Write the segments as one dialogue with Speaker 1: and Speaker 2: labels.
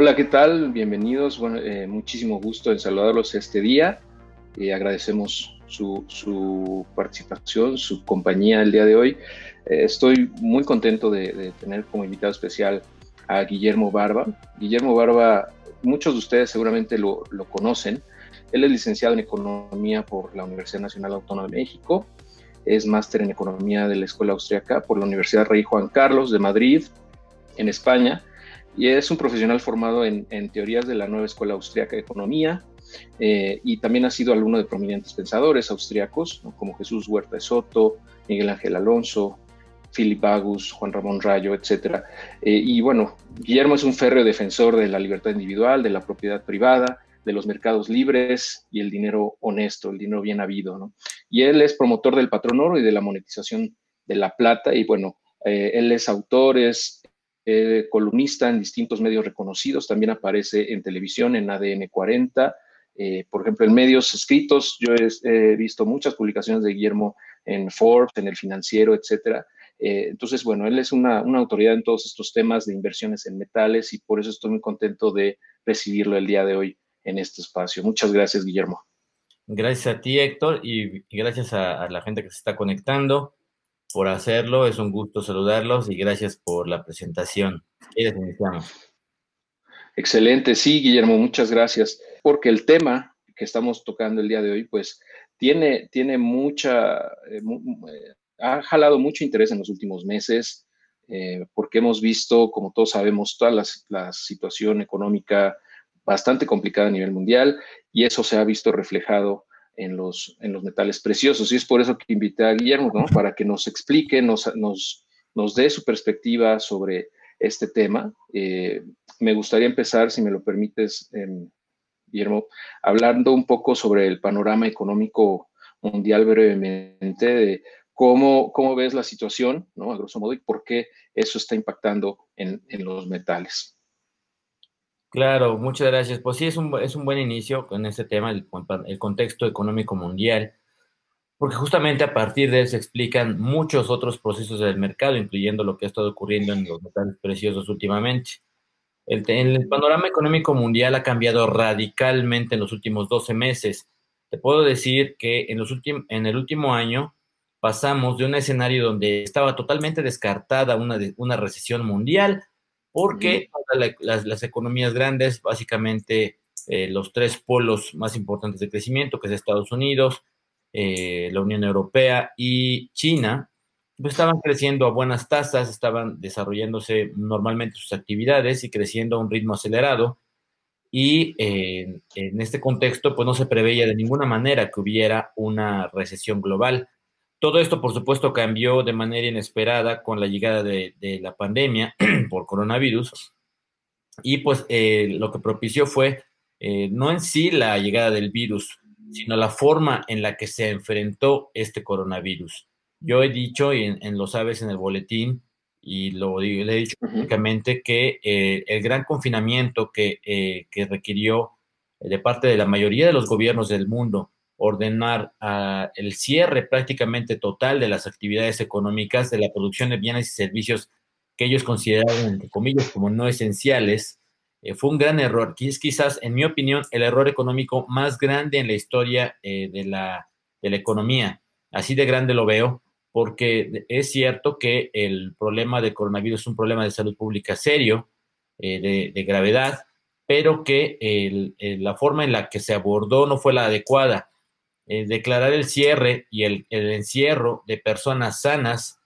Speaker 1: Hola, ¿qué tal? Bienvenidos. Bueno, eh, muchísimo gusto en saludarlos este día. y agradecemos su, participación, su compañía el día de hoy. Eh, estoy muy contento de, tener como invitado especial a Guillermo Barba. Guillermo Barba, muchos de ustedes seguramente lo, lo conocen. Él es licenciado en Economía por la Universidad Nacional Autónoma de México. Es máster en Economía de la Escuela Austriaca por la Universidad Rey Juan Carlos de Madrid, en España y es un profesional formado en, teorías de la nueva Escuela Austriaca de Economía eh, y también ha sido alumno de prominentes pensadores austriacos como Jesús Huerta de Soto, Miguel Ángel Alonso, Philip Bagus, Juan Ramón Rayo, etc. Eh, y bueno, Guillermo es un férreo defensor de la libertad individual, de la propiedad privada, de los mercados libres y el dinero honesto, el dinero bien habido. Y él es promotor del patrón oro y de la monetización de la plata y bueno, eh, él es autor, es eh, columnista en distintos medios reconocidos, también aparece en televisión, en ADN 40, eh, por ejemplo, en medios escritos. Yo he, visto muchas publicaciones de Guillermo en Forbes, en El Financiero, etcétera. Eh, entonces, bueno, él es una, autoridad en todos estos temas de inversiones en metales y por eso estoy muy contento de recibirlo el día de hoy en este espacio. Muchas gracias, Guillermo.
Speaker 2: Gracias a ti, Héctor, y gracias a la gente que se está conectando por hacerlo. Es un gusto saludarlos y gracias por la presentación.
Speaker 1: Excelente, sí, Guillermo, muchas gracias. Porque el tema que estamos tocando el día de hoy, pues tiene, tiene mucha, eh, eh, ha jalado mucho interés en los últimos meses, eh, porque hemos visto, como todos sabemos, toda la situación económica bastante complicada a nivel mundial y eso se ha visto reflejado en los, en los metales preciosos. Y es por eso que invité a Guillermo, ¿no? Para que nos explique, nos, nos, nos dé su perspectiva sobre este tema. Eh, me gustaría empezar, si me lo permites, em, Guillermo, hablando un poco sobre el panorama económico mundial brevemente, de cómo, cómo ves la situación, ¿no? A grosso modo, y por qué eso está impactando en, en los metales.
Speaker 2: Claro, muchas gracias. Pues sí, es un, es un buen inicio con este tema, el, contexto económico mundial, porque justamente a partir de él se explican muchos otros procesos del mercado, incluyendo lo que ha estado ocurriendo en los metales preciosos últimamente. El, el panorama económico mundial ha cambiado radicalmente en los últimos 12 meses. Te puedo decir que en, los en el último año pasamos de un escenario donde estaba totalmente descartada una, una recesión mundial porque las, economías grandes, básicamente eh, los tres polos más importantes de crecimiento, que es Estados Unidos, eh, la Unión Europea y China, pues estaban creciendo a buenas tasas, estaban desarrollándose normalmente sus actividades y creciendo a un ritmo acelerado. Y eh, en este contexto, pues no se preveía de ninguna manera que hubiera una recesión global. Todo esto, por supuesto, cambió de manera inesperada con la llegada de, la pandemia por coronavirus. Y pues eh, lo que propició fue eh, no en sí la llegada del virus, sino la forma en la que se enfrentó este coronavirus. Yo he dicho, y en, lo sabes en el boletín, y lo le he dicho públicamente, que eh, el gran confinamiento que, que requirió de parte de la mayoría de los gobiernos del mundo ordenar uh, el cierre prácticamente total de las actividades económicas, de la producción de bienes y servicios que ellos consideraban, entre comillas, como no esenciales, eh, fue un gran error. Es quizás, en mi opinión, el error económico más grande en la historia eh, de, la, de la economía. Así de grande lo veo, porque es cierto que el problema del coronavirus es un problema de salud pública serio, eh, de, de, gravedad, pero que el, la forma en la que se abordó no fue la adecuada. Eh, declarar el cierre y el, encierro de personas sanas,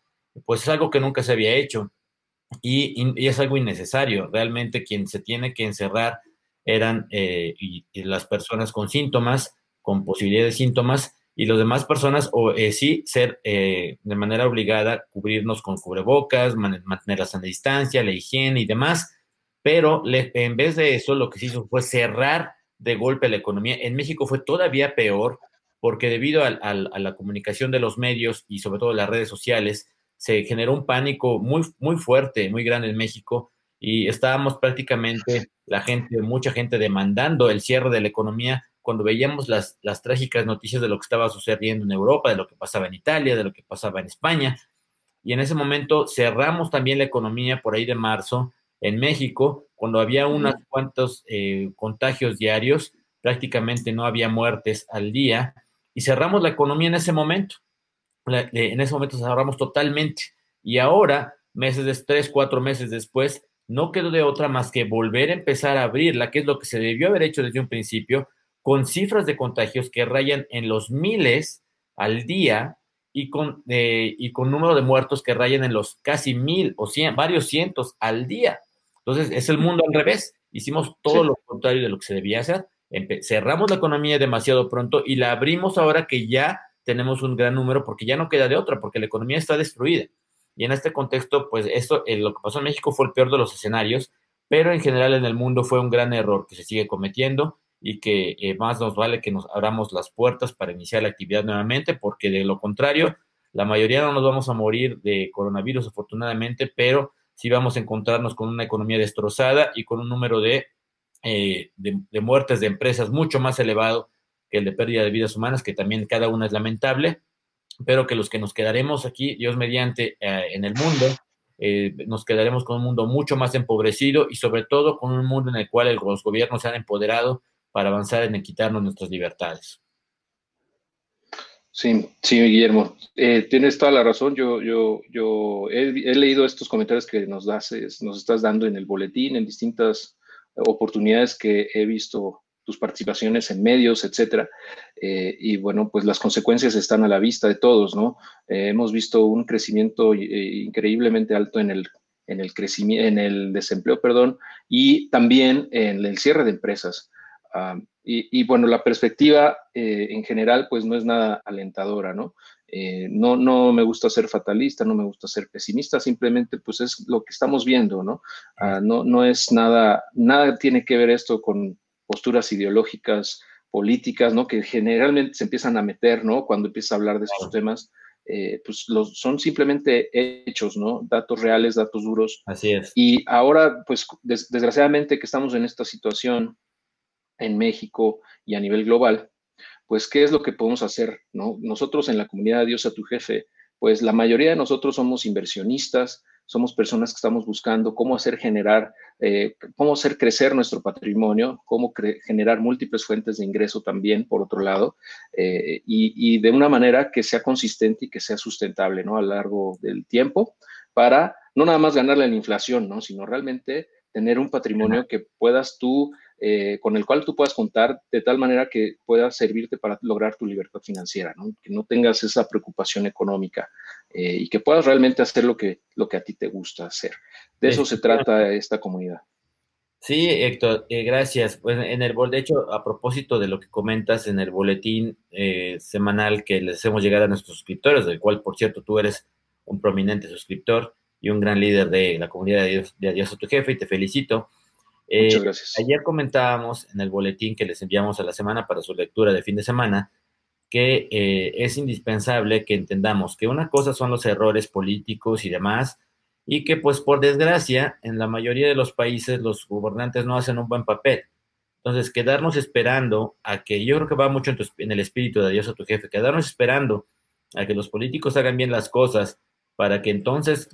Speaker 2: pues es algo que nunca se había hecho y, es algo innecesario. Realmente quien se tiene que encerrar eran eh, y, las personas con síntomas, con posibilidad de síntomas, y las demás personas, o eh, sí, ser eh, de manera obligada, cubrirnos con cubrebocas, mantener la sana distancia, la higiene y demás, pero en vez de eso, lo que se hizo fue cerrar de golpe la economía. En México fue todavía peor, porque debido a, la comunicación de los medios y sobre todo las redes sociales, se generó un pánico muy, muy fuerte, muy grande en México, y estábamos prácticamente la gente, mucha gente demandando el cierre de la economía cuando veíamos las, las trágicas noticias de lo que estaba sucediendo en Europa, de lo que pasaba en Italia, de lo que pasaba en España. Y en ese momento cerramos también la economía por ahí de marzo en México, cuando había unos cuantos eh, contagios diarios, prácticamente no había muertes al día, y cerramos la economía en ese momento. en ese momento cerramos totalmente. Y ahora, meses de tres, cuatro meses después, no quedó de otra más que volver a empezar a abrirla, que es lo que se debió haber hecho desde un principio, con cifras de contagios que rayan en los miles al día y con, eh, y con número de muertos que rayan en los casi mil o cien, varios cientos al día. Entonces, es el mundo al revés. Hicimos todo lo contrario de lo que se debía hacer. Cerramos la economía demasiado pronto y la abrimos ahora que ya tenemos un gran número porque ya no queda de otra, porque la economía está destruida. Y en este contexto, pues esto, eh, lo que pasó en México fue el peor de los escenarios, pero en general en el mundo fue un gran error que se sigue cometiendo y que eh, más nos vale que nos abramos las puertas para iniciar la actividad nuevamente, porque de lo contrario, la mayoría no nos vamos a morir de coronavirus, afortunadamente, pero sí vamos a encontrarnos con una economía destrozada y con un número de, eh, de, muertes de empresas mucho más elevado que el de pérdida de vidas humanas, que también cada una es lamentable, pero que los que nos quedaremos aquí, Dios mediante, eh, en el mundo, nos quedaremos con un mundo mucho más empobrecido y sobre todo con un mundo en el cual los gobiernos se han empoderado para avanzar en quitarnos nuestras libertades.
Speaker 1: Sí, sí, Guillermo, eh, tienes toda la razón. Yo, yo, yo he, leído estos comentarios que nos, das, nos estás dando en el boletín, en distintas oportunidades que he visto tus participaciones en medios, etcétera. Eh, y bueno, pues las consecuencias están a la vista de todos, ¿no? Eh, hemos visto un crecimiento increíblemente alto en el, en el crecimiento, en el desempleo, perdón, y también en el cierre de empresas. Ah, y, bueno, la perspectiva eh, en general pues no es nada alentadora, ¿no? Eh, ¿no? No me gusta ser fatalista, no me gusta ser pesimista, simplemente pues es lo que estamos viendo, ¿no? Ah, no, no es nada, nada tiene que ver esto con posturas ideológicas, políticas, ¿no? Que generalmente se empiezan a meter, ¿no? Cuando empieza a hablar de estos temas. Eh, pues los, son simplemente hechos, ¿no? Datos reales, datos duros.
Speaker 2: Así es.
Speaker 1: Y ahora, pues desgraciadamente que estamos en esta situación en México y a nivel global, pues, ¿qué es lo que podemos hacer? ¿no? Nosotros en la comunidad Dios a tu jefe, pues la mayoría de nosotros somos inversionistas, somos personas que estamos buscando cómo hacer generar, eh, cómo hacer crecer nuestro patrimonio, cómo generar múltiples fuentes de ingreso también, por otro lado, eh, y, y, de una manera que sea consistente y que sea sustentable, ¿no? A lo largo del tiempo, para no nada más ganarle la inflación, ¿no? Sino realmente tener un patrimonio que puedas tú eh, con el cual tú puedas contar de tal manera que pueda servirte para lograr tu libertad financiera, ¿no? que no tengas esa preocupación económica eh, y que puedas realmente hacer lo que, lo que a ti te gusta hacer. De eso se trata esta comunidad.
Speaker 2: Sí, Héctor, eh, gracias. Pues en el de hecho, a propósito de lo que comentas en el boletín semanal que les hacemos llegar a nuestros suscriptores, del cual, por cierto, tú eres un prominente suscriptor y un gran líder de la comunidad de Dios, de Dios a tu jefe, y te felicito.
Speaker 1: Muchas eh, gracias.
Speaker 2: Ayer comentábamos en el boletín que les enviamos a la semana para su lectura de fin de semana que eh, es indispensable que entendamos que una cosa son los errores políticos y demás, y que pues por desgracia en la mayoría de los países los gobernantes no hacen un buen papel. Entonces, quedarnos esperando a que, yo creo que va mucho en, en el espíritu de Dios a tu jefe, quedarnos esperando a que los políticos hagan bien las cosas para que entonces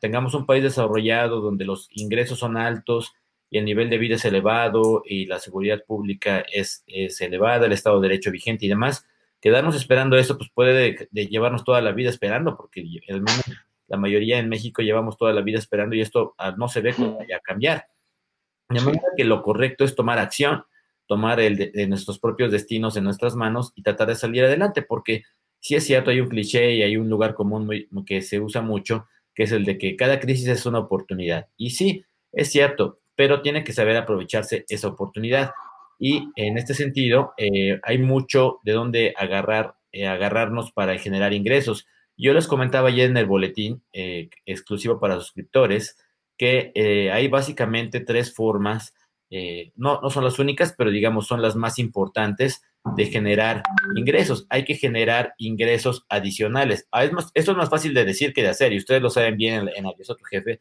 Speaker 2: tengamos un país desarrollado donde los ingresos son altos, y el nivel de vida es elevado y la seguridad pública es, es elevada, el Estado de Derecho vigente y demás, quedarnos esperando eso, pues puede llevarnos toda la vida esperando, porque al menos la mayoría en México llevamos toda la vida esperando y esto ah, no se ve como vaya a cambiar. De manera que lo correcto es tomar acción, tomar el de, nuestros propios destinos en nuestras manos y tratar de salir adelante, porque si es cierto, hay un cliché y hay un lugar común que se usa mucho, que es el de que cada crisis es una oportunidad. Y sí, es cierto, pero tiene que saber aprovecharse esa oportunidad. Y en este sentido, eh, hay mucho de dónde agarrar eh, agarrarnos para generar ingresos. Yo les comentaba ayer en el boletín eh, exclusivo para suscriptores que hay básicamente tres formas, no, no son las únicas, pero digamos son las más importantes de generar ingresos. Hay que generar ingresos adicionales. Ah, es más, esto es más fácil de decir que de hacer, y ustedes lo saben bien en, en Adiós tu jefe,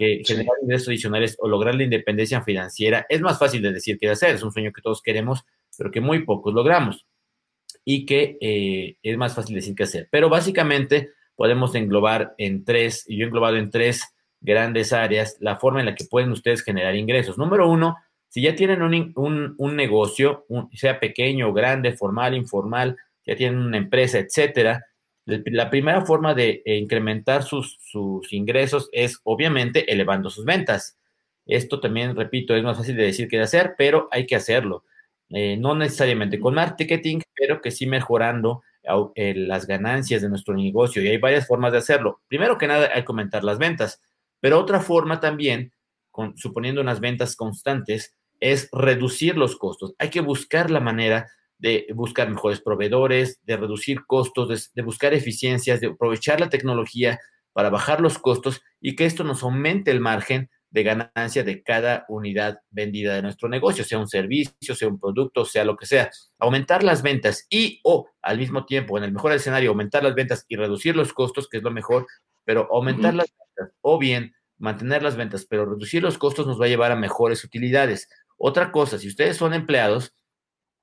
Speaker 2: que generar ingresos adicionales o lograr la independencia financiera es más fácil de decir que de hacer. Es un sueño que todos queremos, pero que muy pocos logramos. Y que eh, es más fácil decir que hacer. Pero básicamente podemos englobar en tres, y yo he englobado en tres grandes áreas, la forma en la que pueden ustedes generar ingresos. Número uno, si ya tienen un, negocio, sea pequeño, grande, formal, informal, ya tienen una empresa, etcétera, la primera forma de eh, incrementar sus, ingresos es obviamente elevando sus ventas. Esto también, repito, es más fácil de decir que de hacer, pero hay que hacerlo. Eh, no necesariamente con marketing, pero que sí mejorando eh, las ganancias de nuestro negocio. Y hay varias formas de hacerlo. Primero que nada, hay que aumentar las ventas, pero otra forma también, suponiendo unas ventas constantes, es reducir los costos. Hay que buscar la manera de buscar mejores proveedores, de reducir costos, de, buscar eficiencias, de aprovechar la tecnología para bajar los costos y que esto nos aumente el margen de ganancia de cada unidad vendida de nuestro negocio, sea un servicio, sea un producto, sea lo que sea. Aumentar las ventas y o al mismo tiempo, en el mejor escenario, aumentar las ventas y reducir los costos, que es lo mejor, pero aumentar las ventas o bien mantener las ventas, pero reducir los costos nos va a llevar a mejores utilidades. Otra cosa, si ustedes son empleados,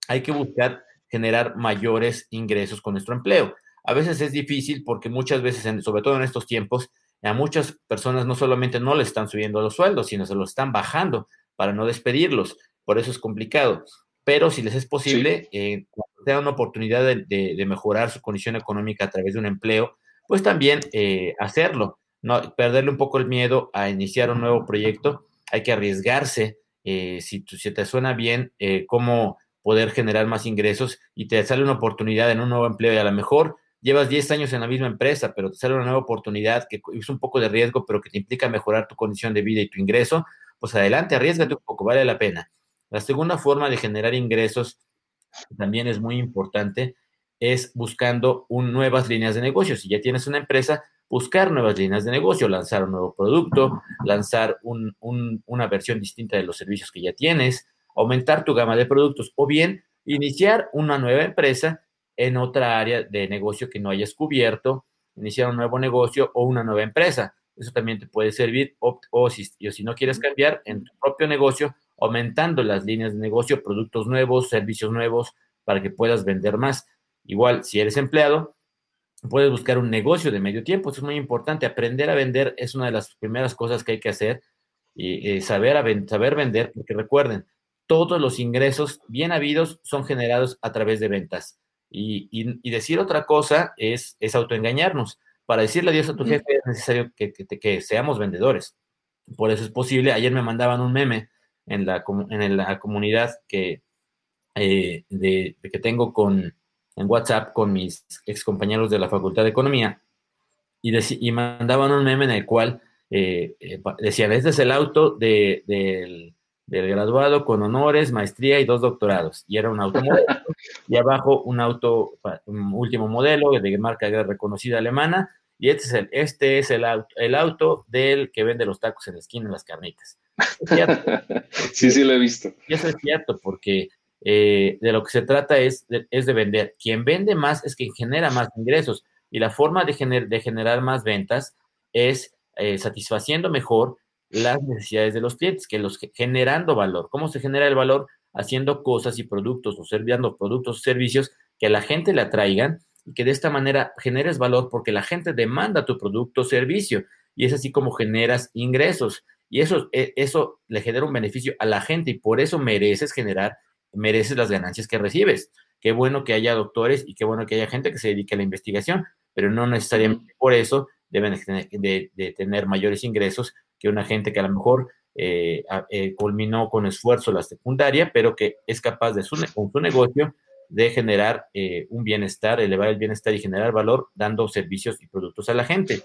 Speaker 2: hay que buscar generar mayores ingresos con nuestro empleo. A veces es difícil porque muchas veces, sobre todo en estos tiempos, a muchas personas no solamente no le están subiendo los sueldos, sino se los están bajando para no despedirlos. Por eso es complicado. Pero si les es posible, eh, cuando tengan una oportunidad de, mejorar su condición económica a través de un empleo, pues también eh, hacerlo. No, perderle un poco el miedo a iniciar un nuevo proyecto. Hay que arriesgarse eh, si, te suena bien, eh, cómo poder generar más ingresos y te sale una oportunidad en un nuevo empleo y a lo mejor llevas 10 años en la misma empresa, pero te sale una nueva oportunidad que es un poco de riesgo, pero que te implica mejorar tu condición de vida y tu ingreso, pues adelante, arriesgate un poco, vale la pena. La segunda forma de generar ingresos también es muy importante, es buscando nuevas líneas de negocio. Si ya tienes una empresa, buscar nuevas líneas de negocio, lanzar un nuevo producto, lanzar una versión distinta de los servicios que ya tienes, aumentar tu gama de productos o bien iniciar una nueva empresa en otra área de negocio que no hayas cubierto, iniciar un nuevo negocio o una nueva empresa. Eso también te puede servir o, si, o si no quieres cambiar en tu propio negocio, aumentando las líneas de negocio, productos nuevos, servicios nuevos para que puedas vender más. Igual, si eres empleado, puedes buscar un negocio de medio tiempo. Eso es muy importante. Aprender a vender es una de las primeras cosas que hay que hacer y eh, saber, saber vender, porque recuerden, todos los ingresos bien habidos son generados a través de ventas. Y, decir otra cosa es, es autoengañarnos. Para decirle adiós a tu jefe es necesario que, que, seamos vendedores. Por eso es posible. Ayer me mandaban un meme en la, en la comunidad que, eh, de, que tengo con, en WhatsApp con mis ex compañeros de la Facultad de Economía y, y mandaban un meme en el cual eh, eh, decían, este es el auto del, graduado con honores, maestría y dos doctorados. Y era un auto y abajo un auto, un último modelo de marca reconocida alemana. Y este es el, este es el, auto, el auto del que vende los tacos en la esquina en las carnitas.
Speaker 1: sí, sí lo he visto.
Speaker 2: Y eso es cierto, porque eh, de lo que se trata es de, es de vender. Quien vende más es quien genera más ingresos y la forma de, de generar más ventas es eh, satisfaciendo mejor las necesidades de los clientes, que los generando valor. ¿Cómo se genera el valor? Haciendo cosas y productos o sirviendo productos o servicios que a la gente le atraigan y que de esta manera generes valor porque la gente demanda tu producto o servicio y es así como generas ingresos y eso, e, eso le genera un beneficio a la gente y por eso mereces generar mereces las ganancias que recibes. Qué bueno que haya doctores y qué bueno que haya gente que se dedique a la investigación, pero no necesariamente por eso deben de, tener mayores ingresos que una gente que a lo mejor eh, eh, culminó con esfuerzo la secundaria, pero que es capaz de su, con su negocio de generar eh, un bienestar, elevar el bienestar y generar valor dando servicios y productos a la gente.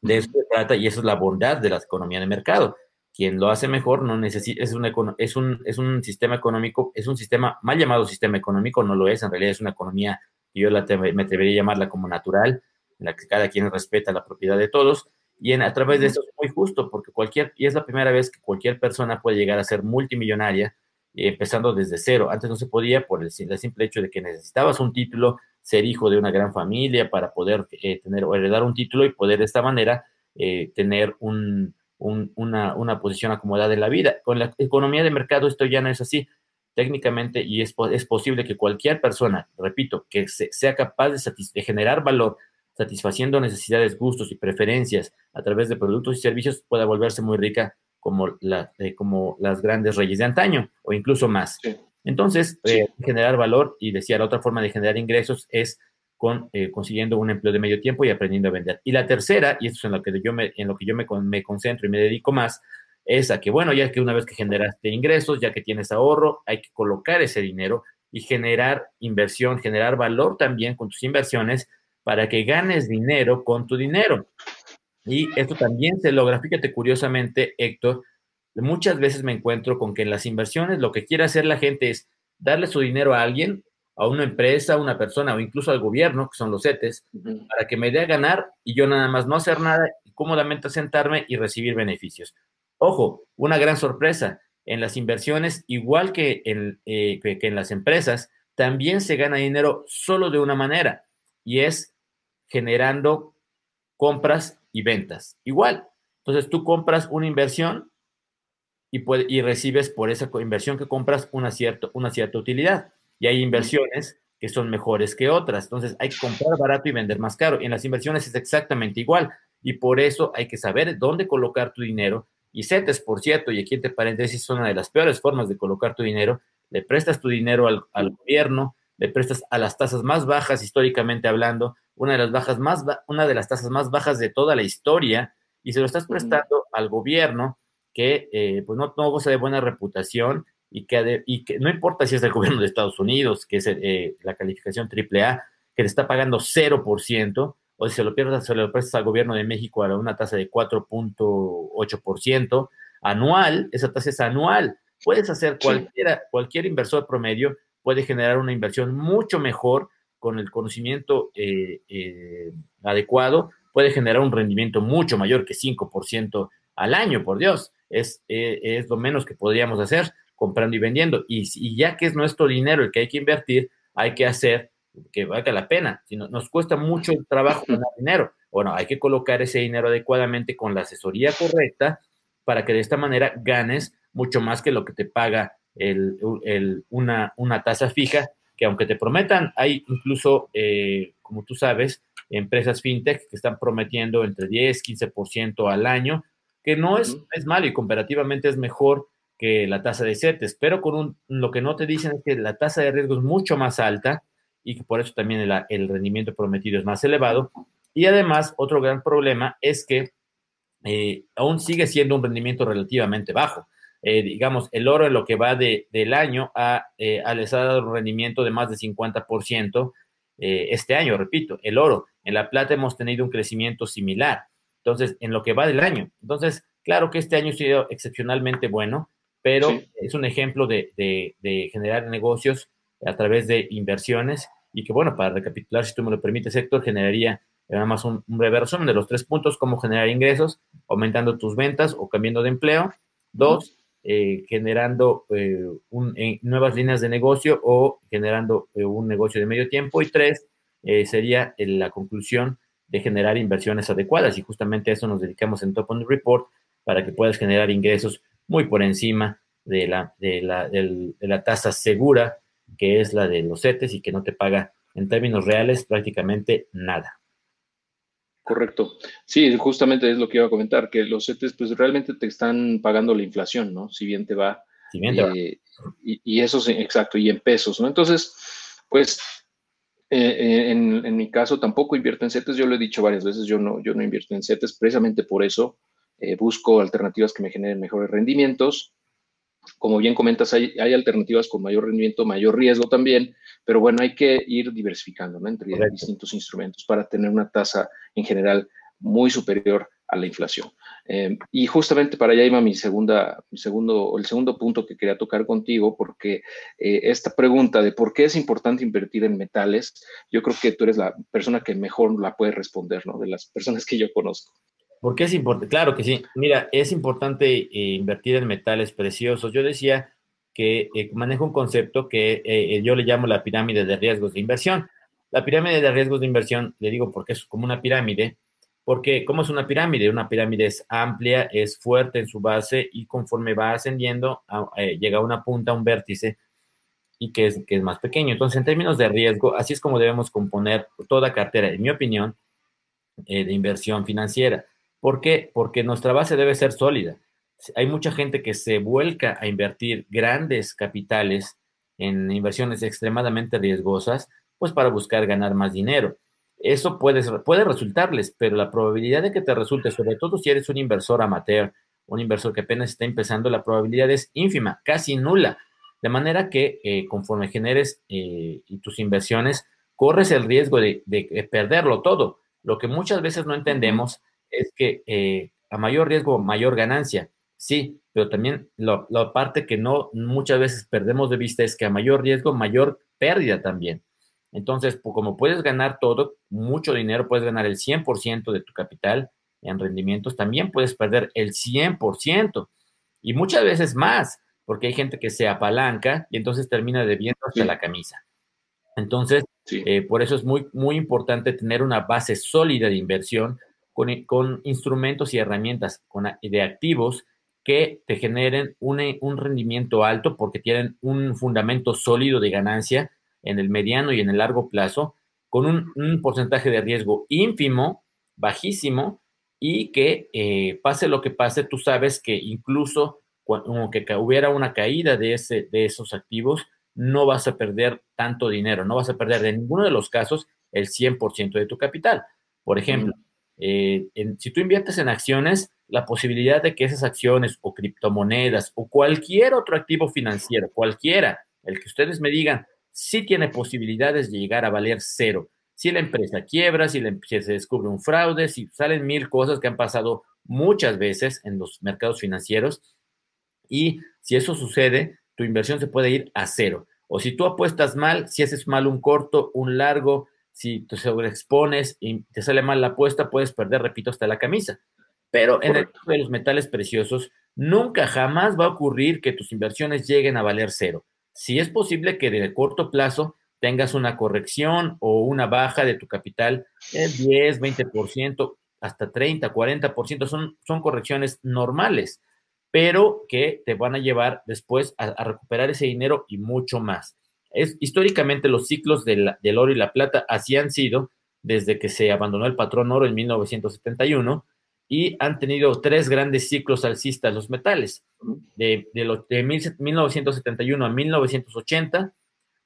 Speaker 2: De eso se trata y eso es la bondad de la economía de mercado quien lo hace mejor no necesita, es, un, es, un, es un sistema económico, es un sistema mal llamado sistema económico, no lo es, en realidad es una economía yo la, me atrevería a llamarla como natural, en la que cada quien respeta la propiedad de todos, y en, a través de eso es muy justo, porque cualquier, y es la primera vez que cualquier persona puede llegar a ser multimillonaria, eh, empezando desde cero. Antes no se podía por el, simple hecho de que necesitabas un título, ser hijo de una gran familia para poder eh, tener o heredar un título y poder de esta manera eh, tener un, una, una, posición acomodada en la vida. Con la economía de mercado esto ya no es así técnicamente y es, es posible que cualquier persona, repito, que sea capaz de, de generar valor satisfaciendo necesidades, gustos y preferencias a través de productos y servicios pueda volverse muy rica como, la, eh, como las grandes reyes de antaño o incluso más. Entonces, eh, generar valor y decía, la otra forma de generar ingresos es con, eh, consiguiendo un empleo de medio tiempo y aprendiendo a vender. Y la tercera, y esto es en lo que yo me, en lo que yo me, me concentro y me dedico más, es a que, bueno, ya que una vez que generaste ingresos, ya que tienes ahorro, hay que colocar ese dinero y generar inversión, generar valor también con tus inversiones para que ganes dinero con tu dinero. Y esto también se logra, fíjate curiosamente, Héctor, muchas veces me encuentro con que en las inversiones lo que quiere hacer la gente es darle su dinero a alguien, a una empresa, a una persona o incluso al gobierno, que son los CETES, para que me dé a ganar y yo nada más no hacer nada y cómodamente sentarme y recibir beneficios. Ojo, una gran sorpresa, en las inversiones, igual que en, eh, que en las empresas, también se gana dinero solo de una manera y es generando compras y ventas. Igual. Entonces tú compras una inversión y, y recibes por esa inversión que compras una, cierta, una cierta utilidad. Y hay inversiones que son mejores que otras. Entonces hay que comprar barato y vender más caro. Y en las inversiones es exactamente igual. Y por eso hay que saber dónde colocar tu dinero. Y CETES, por cierto, y aquí entre paréntesis, es una de las peores formas de colocar tu dinero. Le prestas tu dinero al gobierno, le prestas a las tasas más bajas históricamente hablando, una de las bajas más una de las tasas más bajas de toda la historia y se lo estás prestando al gobierno que eh, pues no, no, goza de buena reputación y que, y que no importa si es el gobierno de Estados Unidos, que es eh, la calificación AAA, que te está pagando 0%, o si se lo pierdes, se lo prestas al gobierno de México a una tasa de 4.8% anual, esa tasa es anual. Puedes hacer cualquiera, cualquier inversor promedio puede generar una inversión mucho mejor con el conocimiento eh, eh, adecuado, puede generar un rendimiento mucho mayor que 5% al año, por Dios. Es, eh, es lo menos que podríamos hacer comprando y vendiendo. Y, ya que es nuestro dinero el que hay que invertir, hay que hacer que valga la pena. Si no, nos cuesta mucho el trabajo ganar dinero, bueno, hay que colocar ese dinero adecuadamente con la asesoría correcta para que de esta manera ganes mucho más que lo que te paga el, una, una tasa fija que aunque te prometan, hay incluso, eh, como tú sabes, empresas fintech que están prometiendo entre 10, 15% al año, que no es, es malo y comparativamente es mejor que la tasa de CETES, pero con un, lo que no te dicen es que la tasa de riesgo es mucho más alta y que por eso también el, el rendimiento prometido es más elevado. Y además, otro gran problema es que eh, aún sigue siendo un rendimiento relativamente bajo. Eh, digamos, el oro en lo que va de, del año ha, eh, les ha dado un rendimiento de más de 50% eh, este año, repito, el oro. En la plata hemos tenido un crecimiento similar. Entonces, en lo que va del año. Entonces, claro que este año ha sido excepcionalmente bueno, pero es un ejemplo de, de, generar negocios a través de inversiones y que, bueno, para recapitular, si tú me lo permites, Héctor, generaría nada más un, un breve resumen de los tres puntos, cómo generar ingresos, aumentando tus ventas o cambiando de empleo. Dos, eh, generando eh, nuevas líneas de negocio o generando eh, un negocio de medio tiempo. Y tres, sería la conclusión de generar inversiones adecuadas. Y justamente a eso nos dedicamos en Top on Report para que puedas generar ingresos muy por encima de la, de la, de la tasa segura que es la de los CETES y que no te paga en términos reales prácticamente nada.
Speaker 1: Correcto. Sí, justamente es lo que iba a comentar, que los CETES pues realmente te están pagando la inflación, ¿no? Si bien te va. Si bien te va. Eh, y, eso es exacto, y en pesos, ¿no? Entonces, pues eh, eh, en, mi caso tampoco invierto en CETES, yo lo he dicho varias veces, yo no, yo no invierto en CETES, precisamente por eso busco alternativas que me generen mejores rendimientos. Como bien comentas, hay, hay alternativas con mayor rendimiento, mayor riesgo también, pero bueno, hay que ir diversificando ¿no? entre distintos instrumentos para tener una tasa en general muy superior a la inflación. Eh, y justamente para allá iba mi segunda, mi segundo, el segundo punto que quería tocar contigo, porque eh, esta pregunta de por qué es importante invertir en metales, yo creo que tú eres la persona que mejor la puede responder, ¿no? De las personas que yo conozco.
Speaker 2: ¿Por qué es importante? Claro que sí. Mira, es importante eh, invertir en metales preciosos. Yo decía que manejo un concepto que yo le llamo la pirámide de riesgos de inversión. La pirámide de riesgos de inversión, le digo porque es como una pirámide, porque ¿cómo es una pirámide? Una pirámide es amplia, es fuerte en su base y conforme va ascendiendo, eh, llega a una punta, un vértice, y que es, que es más pequeño. Entonces, en términos de riesgo, así es como debemos componer toda cartera, en mi opinión, eh, de inversión financiera. ¿Por qué? Porque nuestra base debe ser sólida. Hay mucha gente que se vuelca a invertir grandes capitales en inversiones extremadamente riesgosas, pues para buscar ganar más dinero eso puede, puede resultarles, pero la probabilidad de que te resulte, sobre todo si eres un inversor amateur, un inversor que apenas está empezando, la probabilidad es ínfima, casi nula. De manera que eh, conforme generes eh, tus inversiones, corres el riesgo de, perderlo todo. Lo que muchas veces no entendemos es que eh, a mayor riesgo, mayor ganancia. Sí, pero también la parte que no muchas veces perdemos de vista es que a mayor riesgo, mayor pérdida también. Entonces, como puedes ganar todo, mucho dinero, puedes ganar el 100% de tu capital en rendimientos, también puedes perder el 100% y muchas veces más, porque hay gente que se apalanca y entonces termina debiendo hasta la camisa. Entonces, eh, por eso es muy, muy importante tener una base sólida de inversión con, instrumentos y herramientas de activos que te generen un, un rendimiento alto porque tienen un fundamento sólido de ganancia en el mediano y en el largo plazo, con un, porcentaje de riesgo ínfimo, bajísimo, y que eh, pase lo que pase, tú sabes que incluso cuando que hubiera una caída de, ese, de esos activos, no vas a perder tanto dinero, no vas a perder en ninguno de los casos el 100% de tu capital. Por ejemplo, eh, si tú inviertes en acciones, la posibilidad de que esas acciones o criptomonedas o cualquier otro activo financiero, cualquiera, el que ustedes me digan, sí tiene posibilidades de llegar a valer cero. Si la empresa quiebra, si, se descubre un fraude, si salen mil cosas que han pasado muchas veces en los mercados financieros, y si eso sucede, tu inversión se puede ir a cero. O si tú apuestas mal, si haces mal un corto, un largo, si te sobreexpones y te sale mal la apuesta, puedes perder, repito, hasta la camisa. Pero en el caso de los metales preciosos, nunca jamás va a ocurrir que tus inversiones lleguen a valer cero si es posible que de corto plazo tengas una corrección o una baja de tu capital del 10, 20%, hasta 30, 40%, son, son correcciones normales, pero que te van a llevar después a, recuperar ese dinero y mucho más. Es, históricamente los ciclos del, del oro y la plata así han sido desde que se abandonó el patrón oro en 1971 y han tenido tres grandes ciclos alcistas los metales, de, de, 1971 a 1980,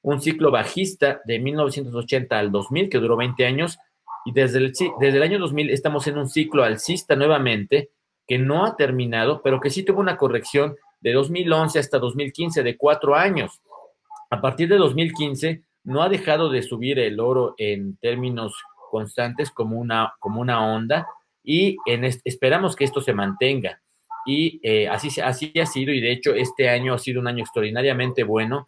Speaker 2: un ciclo bajista de 1980 al 2000 que duró 20 años y desde el, desde el año 2000 estamos en un ciclo alcista nuevamente que no ha terminado, pero que sí tuvo una corrección de 2011 hasta 2015 de cuatro años. A partir de 2015 no ha dejado de subir el oro en términos constantes como una, como una onda, y en esperamos que esto se mantenga. Y eh, así, así ha sido y de hecho este año ha sido un año extraordinariamente bueno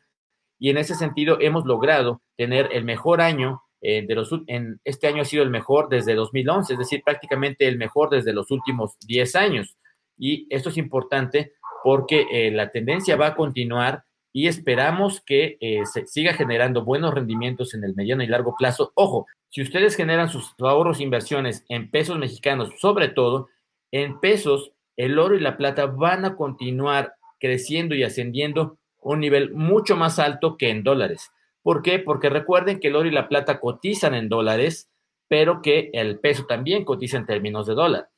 Speaker 2: y en ese sentido hemos logrado tener el mejor año eh, de los en este año ha sido el mejor desde 2011, es decir, prácticamente el mejor desde los últimos 10 años. Y esto es importante porque eh, la tendencia va a continuar y esperamos que se siga generando buenos rendimientos en el mediano y largo plazo. Ojo, si ustedes generan sus ahorros e inversiones en pesos mexicanos, sobre todo, en pesos, el oro y la plata van a continuar creciendo y ascendiendo a un nivel mucho más alto que en dólares. ¿Por qué? Porque recuerden que el oro y la plata cotizan en dólares, pero que el peso también cotiza en términos de dólar.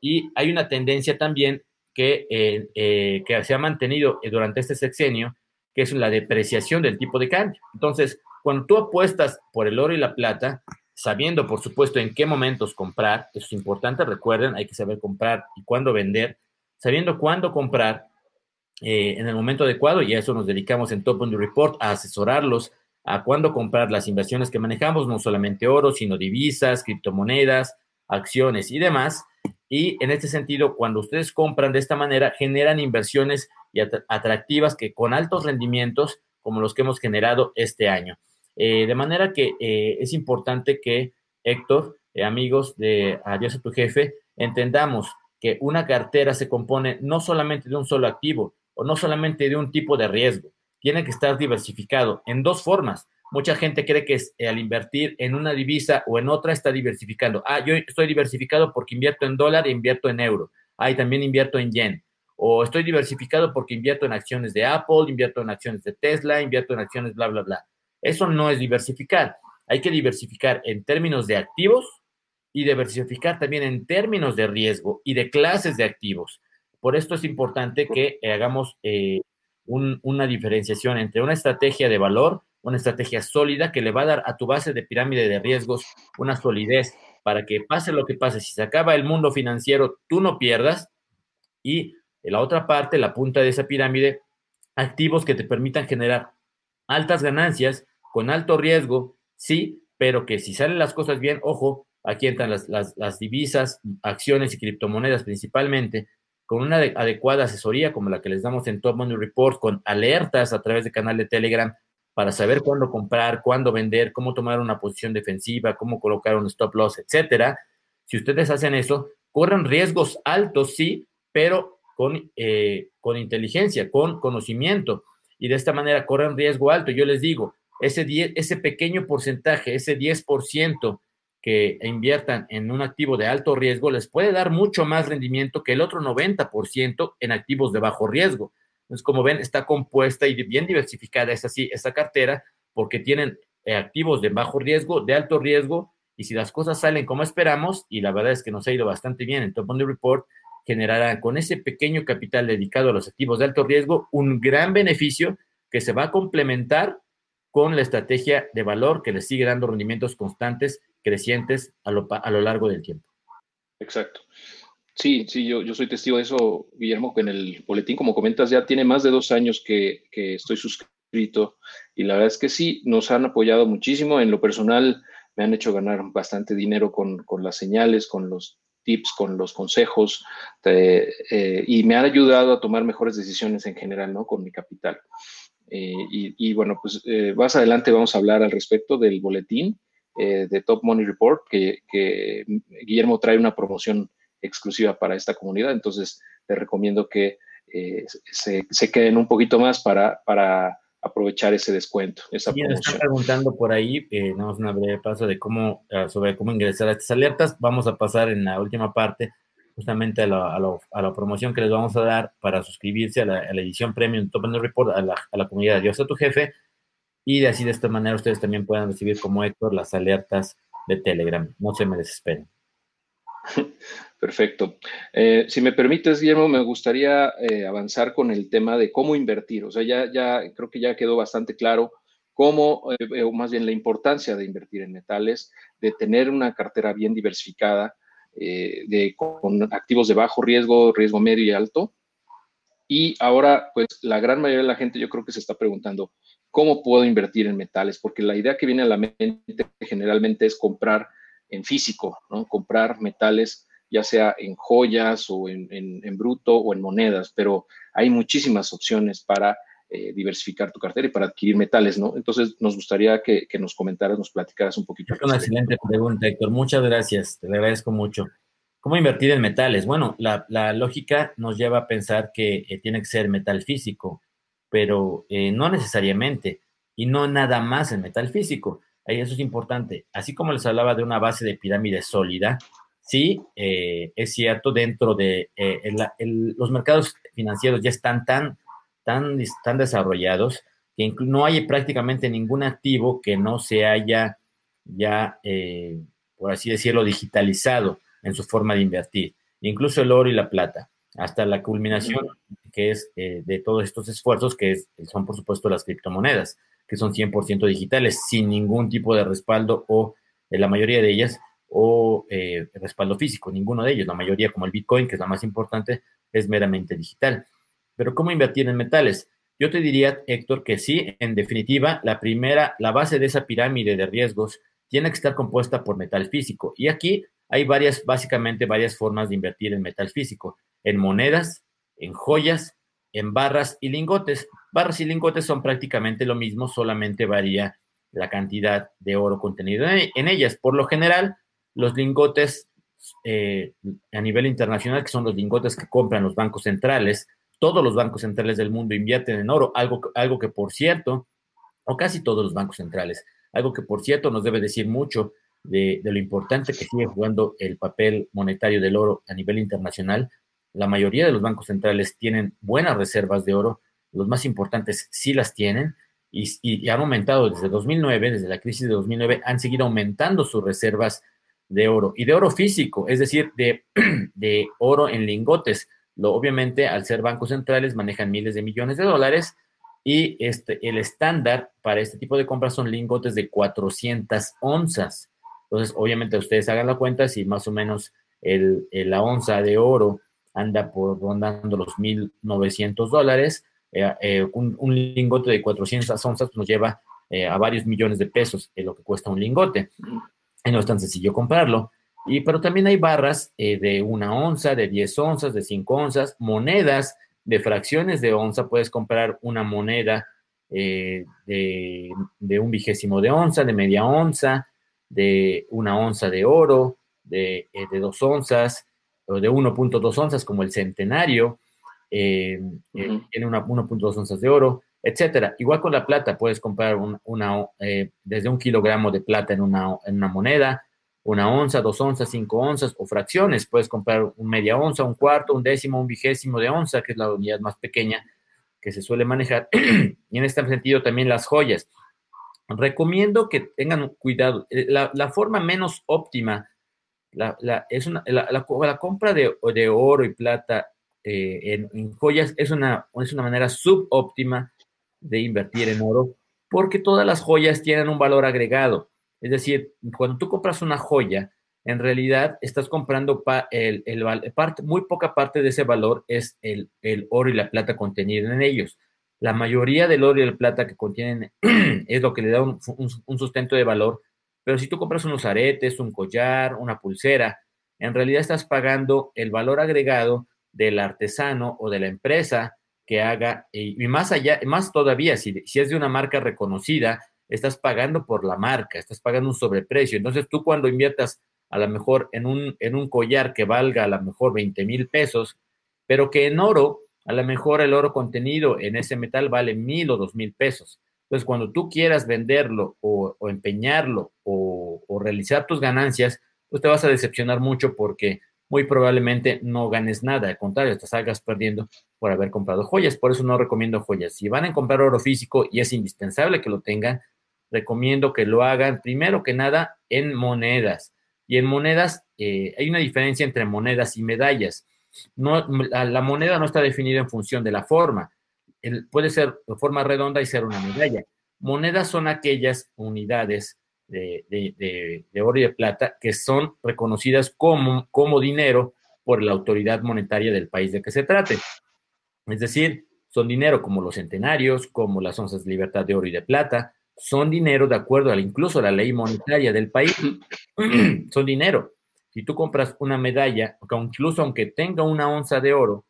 Speaker 2: Y hay una tendencia también que, eh, eh, que se ha mantenido durante este sexenio, que es la depreciación del tipo de cambio. Entonces, cuando tú apuestas por el oro y la plata, sabiendo, por supuesto, en qué momentos comprar, eso es importante, recuerden, hay que saber comprar y cuándo vender, sabiendo cuándo comprar eh, en el momento adecuado, y a eso nos dedicamos en Top on the Report, a asesorarlos a cuándo comprar las inversiones que manejamos, no solamente oro, sino divisas, criptomonedas, acciones y demás. Y en este sentido, cuando ustedes compran de esta manera, generan inversiones y atractivas que con altos rendimientos, como los que hemos generado este año. Eh, de manera que eh, es importante que, Héctor, eh, amigos de Adiós a tu jefe, entendamos que una cartera se compone no solamente de un solo activo o no solamente de un tipo de riesgo, tiene que estar diversificado en dos formas. Mucha gente cree que al invertir en una divisa o en otra está diversificando. Ah, yo estoy diversificado porque invierto en dólar e invierto en euro. Ah, y también invierto en yen. O estoy diversificado porque invierto en acciones de Apple, invierto en acciones de Tesla, invierto en acciones bla, bla, bla. Eso no es diversificar. Hay que diversificar en términos de activos y diversificar también en términos de riesgo y de clases de activos. Por esto es importante que hagamos eh, una diferenciación entre una estrategia de valor, una estrategia sólida que le va a dar a tu base de pirámide de riesgos una solidez para que pase lo que pase. Si se acaba el mundo financiero, tú no pierdas. Y en la otra parte, la punta de esa pirámide, activos que te permitan generar altas ganancias con alto riesgo, sí, pero que si salen las cosas bien, ojo, aquí entran las, las, divisas, acciones y criptomonedas principalmente, con una adecuada asesoría como la que les damos en Top Money Report, con alertas a través del canal de Telegram para saber cuándo comprar, cuándo vender, cómo tomar una posición defensiva, cómo colocar un stop loss, etcétera. Si ustedes hacen eso, corren riesgos altos, sí, pero con, eh, con inteligencia, con conocimiento. Y de esta manera corren riesgo alto. Yo les digo, ese, ese pequeño porcentaje, ese 10% que inviertan en un activo de alto riesgo, les puede dar mucho más rendimiento que el otro 90% en activos de bajo riesgo. Entonces, como ven, está compuesta y bien diversificada esa, esa cartera porque tienen eh, activos de bajo riesgo, de alto riesgo, y si las cosas salen como esperamos, y la verdad es que nos ha ido bastante bien en Top Money Report, generarán con ese pequeño capital dedicado a los activos de alto riesgo un gran beneficio que se va a complementar con la estrategia de valor que les sigue dando rendimientos constantes, crecientes a lo, a lo largo del tiempo.
Speaker 1: Exacto. Sí, sí, yo, yo soy testigo de eso, Guillermo, que en el boletín, como comentas, ya tiene más de dos años que, que estoy suscrito y la verdad es que sí, nos han apoyado muchísimo. En lo personal, me han hecho ganar bastante dinero con, con las señales, con los tips, con los consejos eh, y me han ayudado a tomar mejores decisiones en general, ¿no? Con mi capital. Eh, y, bueno, pues eh, más adelante vamos a hablar al respecto del boletín eh, de Top Money Report, que, Guillermo trae una promoción exclusiva para esta comunidad, entonces les recomiendo que se, queden un poquito más para, para aprovechar ese descuento, esa
Speaker 2: promoción. están preguntando por ahí, eh, damos una breve paso de cómo, sobre cómo ingresar a estas alertas. Vamos a pasar en la última parte justamente a la, promoción que les vamos a dar para suscribirse a la, edición premium Top End Report a la, comunidad de Dios a tu jefe y de así de esta manera ustedes también puedan recibir como Héctor las alertas de Telegram. No se me desesperen.
Speaker 1: Perfecto. Eh, si me permites, Guillermo, me gustaría eh, avanzar con el tema de cómo invertir. O sea, ya, ya creo que ya quedó bastante claro cómo, eh, o más bien la importancia de invertir en metales, de tener una cartera bien diversificada, de, con activos de bajo riesgo, riesgo medio y alto. Y ahora, pues la gran mayoría de la gente yo creo que se está preguntando, ¿cómo puedo invertir en metales? Porque la idea que viene a la mente generalmente es comprar en físico, ¿no? Comprar metales ya sea en joyas o en, en bruto o en monedas, pero hay muchísimas opciones para eh, diversificar tu cartera y para adquirir metales, ¿no? Entonces, nos gustaría que, nos comentaras, nos platicaras un poquito.
Speaker 2: Es una excelente pregunta, Héctor. Muchas gracias, te agradezco mucho. ¿Cómo invertir en metales? Bueno, la, lógica nos lleva a pensar que eh, tiene que ser metal físico, pero eh, no necesariamente, y no nada más en metal físico. Ahí eso es importante. Así como les hablaba de una base de pirámide sólida, sí, es cierto, dentro de los mercados financieros ya están tan tan, desarrollados que no hay prácticamente ningún activo que no se haya ya, eh, por así decirlo, digitalizado en su forma de invertir. Incluso el oro y la plata, hasta la culminación que es eh, de todos estos esfuerzos, que son por supuesto las criptomonedas, que son 100% digitales, sin ningún tipo de respaldo o en la mayoría de ellas o eh, respaldo físico, ninguno de ellos. La mayoría, como el Bitcoin, que es la más importante, es meramente digital. Pero ¿cómo invertir en metales? Yo te diría, Héctor, que sí, en definitiva, la primera, la base de esa pirámide de riesgos tiene que estar compuesta por metal físico. Y aquí hay varias, básicamente varias formas de invertir en metal físico, en monedas, en joyas, en barras y lingotes. Barras y lingotes son prácticamente lo mismo, solamente varía la cantidad de oro contenido en ellas. Por lo general, los lingotes eh, a nivel internacional, que son los lingotes que compran los bancos centrales, todos los bancos centrales del mundo invierten en oro, algo, algo que por cierto, o casi todos los bancos centrales, algo que por cierto nos debe decir mucho de, de, lo importante que sigue jugando el papel monetario del oro a nivel internacional. La mayoría de los bancos centrales tienen buenas reservas de oro, los más importantes sí las tienen y, han aumentado desde 2009, desde la crisis de 2009, han seguido aumentando sus reservas de oro y de oro físico, es decir, de, oro en lingotes. Obviamente, al ser bancos centrales, manejan miles de millones de dólares y este, el estándar para este tipo de compras son lingotes de 400 onzas. Entonces, obviamente, ustedes hagan la cuenta si más o menos la onza de oro anda por rondando los 1.900 dólares, eh, eh, un, lingote de 400 onzas nos lleva eh, a varios millones de pesos lo que cuesta un lingote no es tan sencillo comprarlo. Y, pero también hay barras de una onza, de 10 onzas, de 5 onzas, monedas de fracciones de onza. Puedes comprar una moneda de, un vigésimo de onza, de media onza, de una onza de oro, de, dos onzas, de 1.2 onzas, como el centenario. Tiene una 1.2 onzas de oro etcétera. Igual con la plata, puedes comprar una, eh, desde un kilogramo de plata en una, en una moneda, una onza, dos onzas, cinco onzas o fracciones. Puedes comprar un media onza, un cuarto, un décimo, un vigésimo de onza, que es la unidad más pequeña que se suele manejar. y en este sentido también las joyas. Recomiendo que tengan cuidado. Eh, la, forma menos óptima la, es una, la, compra de, de, oro y plata eh, en, joyas es una, es una manera subóptima de invertir en oro porque todas las joyas tienen un valor agregado. Es decir, cuando tú compras una joya, en realidad estás comprando el, parte, muy poca parte de ese valor es el, oro y la plata contenidos en ellos. La mayoría del oro y la plata que contienen es lo que le da un, un sustento de valor. Pero si tú compras unos aretes, un collar, una pulsera, en realidad estás pagando el valor agregado del artesano o de la empresa que haga, y, más allá, más todavía, si, si es de una marca reconocida, estás pagando por la marca, estás pagando un sobreprecio. Entonces tú cuando inviertas a lo mejor en un, en un collar que valga a lo mejor 20 mil pesos, pero que en oro, a lo mejor el oro contenido en ese metal vale mil o dos mil pesos. Entonces cuando tú quieras venderlo o, empeñarlo o, realizar tus ganancias, pues te vas a decepcionar mucho porque muy probablemente no ganes nada, al contrario, te salgas perdiendo por haber comprado joyas. Por eso no recomiendo joyas. Si van a comprar oro físico y es indispensable que lo tengan, recomiendo que lo hagan primero que nada en monedas. Y en monedas eh, hay una diferencia entre monedas y medallas. La, moneda no está definida en función de la forma. Puede ser de forma redonda y ser una medalla. Monedas son aquellas unidades de, oro y de plata que son reconocidas como, como dinero por la autoridad monetaria del país de que se trate. Es decir, son dinero como los centenarios, como las onzas de libertad de oro y de plata, son dinero de acuerdo a incluso a la ley monetaria del país, son dinero. Si tú compras una medalla, incluso aunque tenga una onza de oro,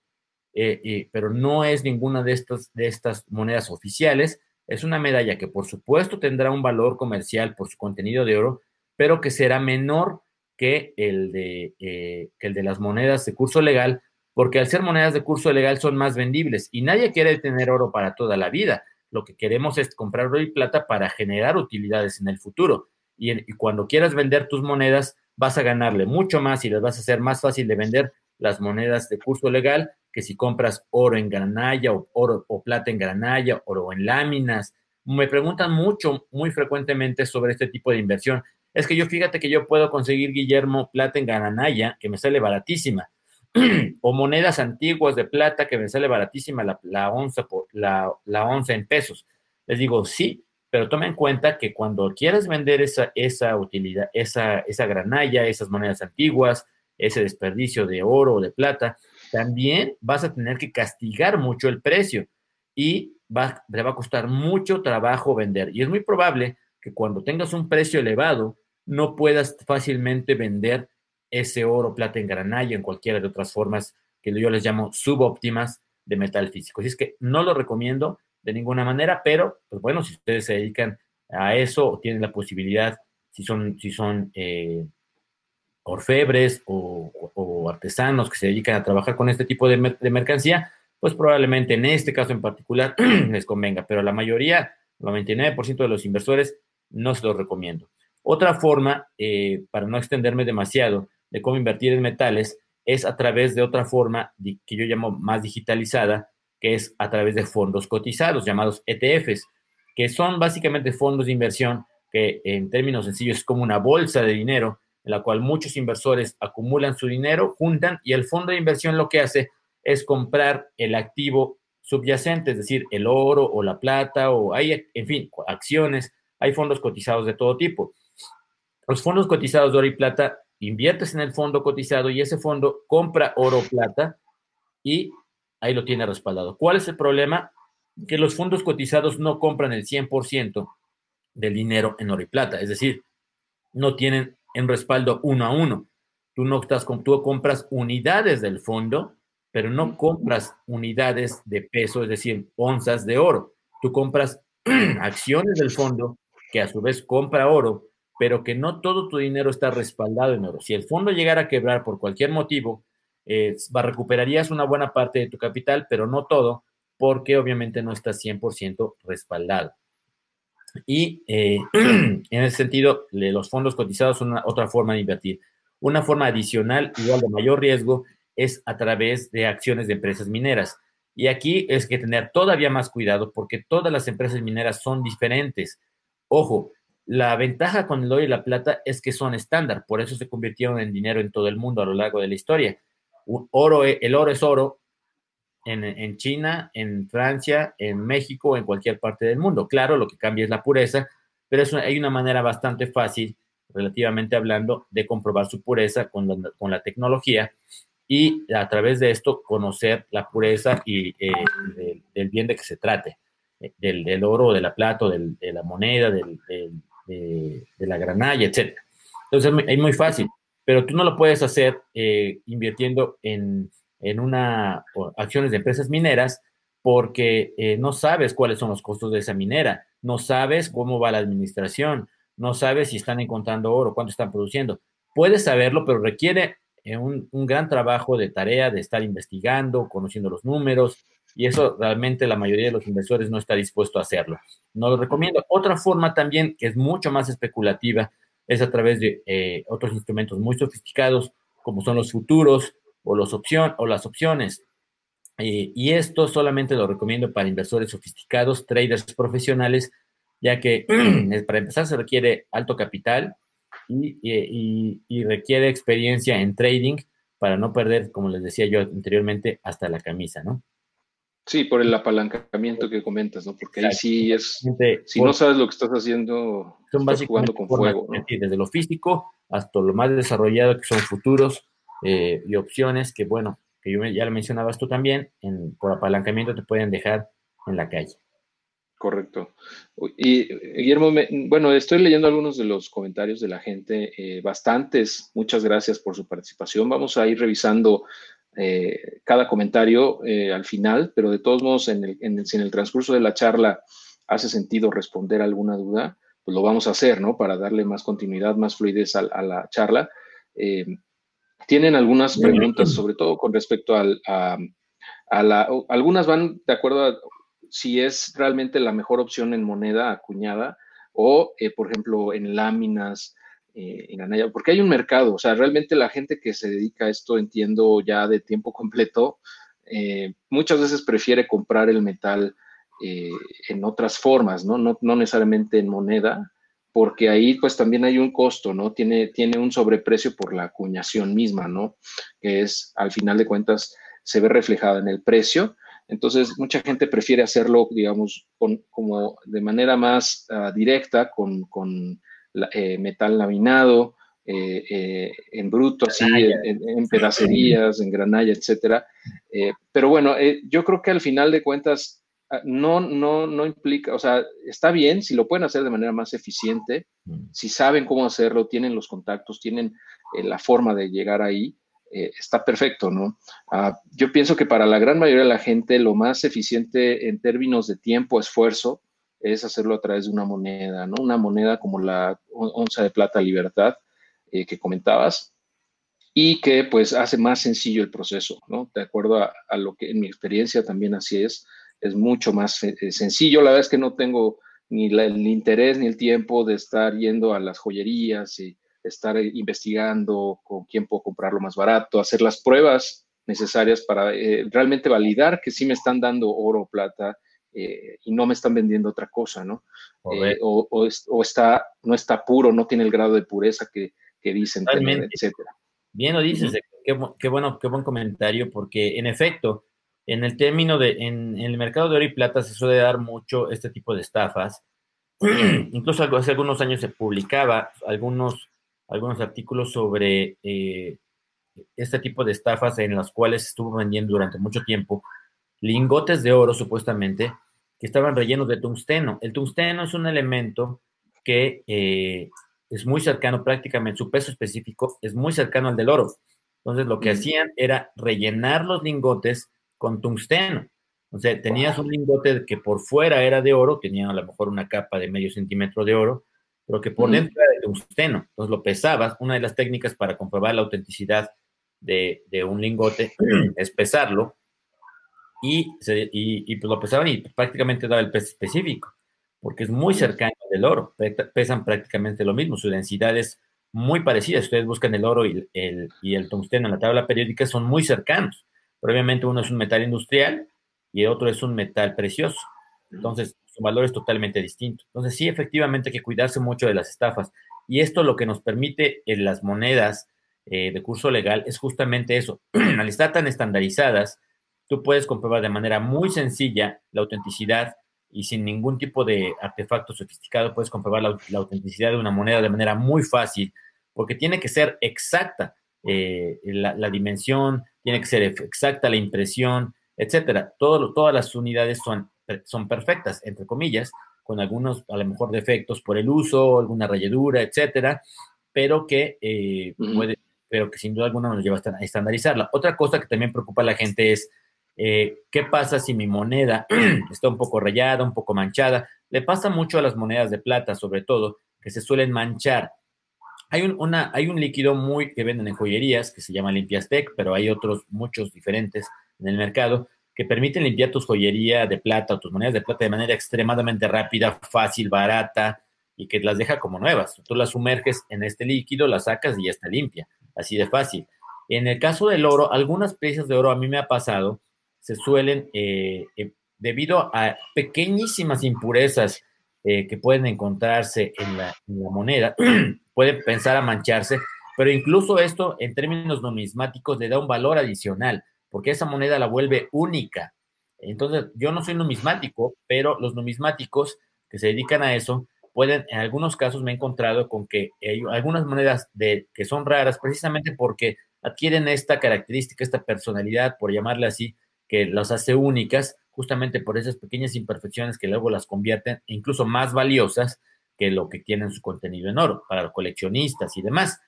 Speaker 2: eh, eh, pero no es ninguna de estas, de estas monedas oficiales, es una medalla que por supuesto tendrá un valor comercial por su contenido de oro, pero que será menor que el de, eh, que el de las monedas de curso legal, porque al ser monedas de curso legal son más vendibles y nadie quiere tener oro para toda la vida. Lo que queremos es comprar oro y plata para generar utilidades en el futuro. Y, y cuando quieras vender tus monedas, vas a ganarle mucho más y les vas a hacer más fácil de vender las monedas de curso legal que si compras oro en granalla o oro o plata en granalla, oro en láminas. Me preguntan mucho, muy frecuentemente sobre este tipo de inversión. Es que yo fíjate que yo puedo conseguir, Guillermo, plata en granalla, que me sale baratísima, o monedas antiguas de plata que me sale baratísima la, onza, por, la, la onza en pesos. Les digo, sí, pero toma en cuenta que cuando quieras vender esa, esa utilidad, esa, esa granalla, esas monedas antiguas, ese desperdicio de oro o de plata, también vas a tener que castigar mucho el precio y va, va a costar mucho trabajo vender. Y es muy probable que cuando tengas un precio elevado no puedas fácilmente vender ese oro, plata en granalla, en cualquiera de otras formas que yo les llamo subóptimas de metal físico. Así es que no lo recomiendo de ninguna manera, pero pues bueno, si ustedes se dedican a eso o tienen la posibilidad, si son, si son eh, orfebres o, artesanos que se dedican a trabajar con este tipo de, mercancía, pues probablemente en este caso en particular les convenga, pero la mayoría, el 99% de los inversores, no se los recomiendo. Otra forma, eh, para no extenderme demasiado, de cómo invertir en metales es a través de otra forma que yo llamo más digitalizada, que es a través de fondos cotizados, llamados ETFs, que son básicamente fondos de inversión que en términos sencillos es como una bolsa de dinero en la cual muchos inversores acumulan su dinero, juntan y el fondo de inversión lo que hace es comprar el activo subyacente, es decir, el oro o la plata o hay, en fin, acciones, hay fondos cotizados de todo tipo. Los fondos cotizados de oro y plata inviertes en el fondo cotizado y ese fondo compra oro o plata y ahí lo tiene respaldado. ¿Cuál es el problema? Que los fondos cotizados no compran el 100% del dinero en oro y plata, es decir, no tienen en respaldo uno a uno. Tú no estás tú compras unidades del fondo, pero no compras unidades de peso, es decir, onzas de oro. Tú compras acciones del fondo que a su vez compra oro, pero que no todo tu dinero está respaldado en oro. Si el fondo llegara a quebrar por cualquier motivo, eh, recuperarías una buena parte de tu capital, pero no todo, porque obviamente no está 100% respaldado. Y eh, en ese sentido, los fondos cotizados son otra forma de invertir. Una forma adicional, igual de mayor riesgo, es a través de acciones de empresas mineras. Y aquí es que tener todavía más cuidado porque todas las empresas mineras son diferentes. Ojo, la ventaja con el oro y la plata es que son estándar, por eso se convirtieron en dinero en todo el mundo a lo largo de la historia. oro, e, el oro es oro en, China, en Francia, en México, en cualquier parte del mundo. Claro, lo que cambia es la pureza, pero hay una manera bastante fácil, relativamente hablando, de comprobar su pureza con la, tecnología y a través de esto conocer la pureza y eh, del, bien de que se trate, eh, del, oro, de la plata, de la moneda, de, la granalla, etc. Entonces es muy, fácil, pero tú no lo puedes hacer eh, invirtiendo en en una acciones de empresas mineras porque eh, no sabes cuáles son los costos de esa minera, no sabes cómo va la administración, no sabes si están encontrando oro, cuánto están produciendo. Puedes saberlo, pero requiere eh, un, gran trabajo de tarea, de estar investigando, conociendo los números, y eso realmente la mayoría de los inversores no está dispuesto a hacerlo. No lo recomiendo. Otra forma también que es mucho más especulativa es a través de eh, otros instrumentos muy sofisticados, como son los futuros, o, los opción, o las opciones. Eh, y esto solamente lo recomiendo para inversores sofisticados, traders profesionales, ya que para empezar se requiere alto capital y, y, requiere experiencia en trading para no perder, como les decía yo anteriormente, hasta la camisa, ¿no?
Speaker 1: Sí, por el apalancamiento que comentas, ¿no? Porque ahí sí es, si no sabes lo que estás haciendo, estás jugando con fuego. ¿no?
Speaker 2: Desde lo físico hasta lo más desarrollado que son futuros, eh, y opciones que, bueno, que yo ya lo mencionabas tú también, en, por apalancamiento te pueden dejar en la calle.
Speaker 1: Correcto. Y Guillermo, bueno, estoy leyendo algunos de los comentarios de la gente, eh, bastantes, muchas gracias por su participación. Vamos a ir revisando eh, cada comentario al final, pero de todos modos, en el, si en el transcurso de la charla hace sentido responder alguna duda, pues lo vamos a hacer, ¿no? Para darle más continuidad, más fluidez a la charla. Tienen algunas preguntas, sobre todo con respecto al, a, la... Algunas van de acuerdo a si es realmente la mejor opción en moneda acuñada o, eh, por ejemplo, en láminas, eh, en anaya, porque hay un mercado, o sea, realmente la gente que se dedica a esto, entiendo ya de tiempo completo, eh, muchas veces prefiere comprar el metal en otras formas, ¿no? ¿no? No necesariamente en moneda, porque ahí pues también hay un costo, ¿no? Tiene, tiene un sobreprecio por la acuñación misma, ¿no? Que es, al final de cuentas, se ve reflejada en el precio. Entonces, mucha gente prefiere hacerlo, digamos, con, como de manera más ah, directa, con, con eh, metal laminado, eh, eh, en bruto, así, en, en, pedacerías, en granalla, etcétera. pero bueno, yo creo que al final de cuentas, no, no, no implica, o sea, está bien si lo pueden hacer de manera más eficiente, mm. si saben cómo hacerlo, tienen los contactos, tienen eh, la forma de llegar ahí, eh, está perfecto, ¿no? Ah, yo pienso que para la gran mayoría de la gente lo más eficiente en términos de tiempo, esfuerzo, es hacerlo a través de una moneda, ¿no? Una moneda como la onza de plata libertad eh, que comentabas y que pues hace más sencillo el proceso, ¿no? De acuerdo a, lo que en mi experiencia también así es, es mucho más eh, sencillo. La verdad es que no tengo ni el interés ni el tiempo de estar yendo a las joyerías y estar investigando con quién puedo comprarlo más barato, hacer las pruebas necesarias para eh, realmente validar que sí me están dando oro o plata eh, y no me están vendiendo otra cosa, ¿no? Eh, o, está, no está puro, no tiene el grado de pureza que, dicen tener, etcétera.
Speaker 2: Bien lo dices, qué, bueno, qué buen comentario, porque en efecto, en el término de, en, el mercado de oro y plata se suele dar mucho este tipo de estafas. Incluso hace algunos años se publicaba algunos algunos artículos sobre eh, este tipo de estafas en las cuales estuvo vendiendo durante mucho tiempo lingotes de oro, supuestamente, que estaban rellenos de tungsteno. El tungsteno es un elemento que eh, es muy cercano prácticamente, su peso específico es muy cercano al del oro. Entonces, lo que mm. hacían era rellenar los lingotes con tungsteno. O sea, tenías un lingote que por fuera era de oro, tenía a lo mejor una capa de medio centímetro de oro, pero que por dentro era de tungsteno. Entonces lo pesabas. Una de las técnicas para comprobar la autenticidad de, un lingote es pesarlo. Y, y, pues lo pesaban y prácticamente daba el peso específico, porque es muy cercano del oro. Pesan prácticamente lo mismo. Su densidad es muy parecida. Si ustedes buscan el oro y el, y el tungsteno en la tabla periódica, son muy cercanos. Pero obviamente uno es un metal industrial y el otro es un metal precioso. Entonces, su valor es totalmente distinto. Entonces, sí, efectivamente hay que cuidarse mucho de las estafas. Y esto lo que nos permite en las monedas eh, de curso legal es justamente eso. Al estar tan estandarizadas, tú puedes comprobar de manera muy sencilla la autenticidad y sin ningún tipo de artefacto sofisticado puedes comprobar la, autenticidad de una moneda de manera muy fácil, porque tiene que ser exacta eh, la, dimensión, tiene que ser exacta la impresión, etcétera. todas las unidades son son perfectas, entre comillas, con algunos a lo mejor defectos por el uso, alguna rayadura, etcétera, pero que eh, puede, pero que sin duda alguna nos lleva a estandarizarla. Otra cosa que también preocupa a la gente es eh, qué pasa si mi moneda está un poco rayada, un poco manchada. Le pasa mucho a las monedas de plata, sobre todo, que se suelen manchar. Hay un, hay un líquido muy que venden en joyerías que se llama Limpiastec, pero hay otros muchos diferentes en el mercado que permiten limpiar tus joyería de plata o tus monedas de plata de manera extremadamente rápida, fácil, barata y que las deja como nuevas. Tú las sumerges en este líquido, las sacas y ya está limpia, así de fácil. En el caso del oro, algunas piezas de oro a mí me ha pasado, se suelen, eh, eh, debido a pequeñísimas impurezas eh, que pueden encontrarse en la moneda, puede pensar a mancharse, pero incluso esto en términos numismáticos le da un valor adicional porque esa moneda la vuelve única. Entonces, yo no soy numismático, pero los numismáticos que se dedican a eso pueden, en algunos casos me he encontrado con que algunas monedas de, que son raras precisamente porque adquieren esta característica, esta personalidad, por llamarle así, que las hace únicas, justamente por esas pequeñas imperfecciones que luego las convierten incluso más valiosas que lo que tienen su contenido en oro para los coleccionistas y demás.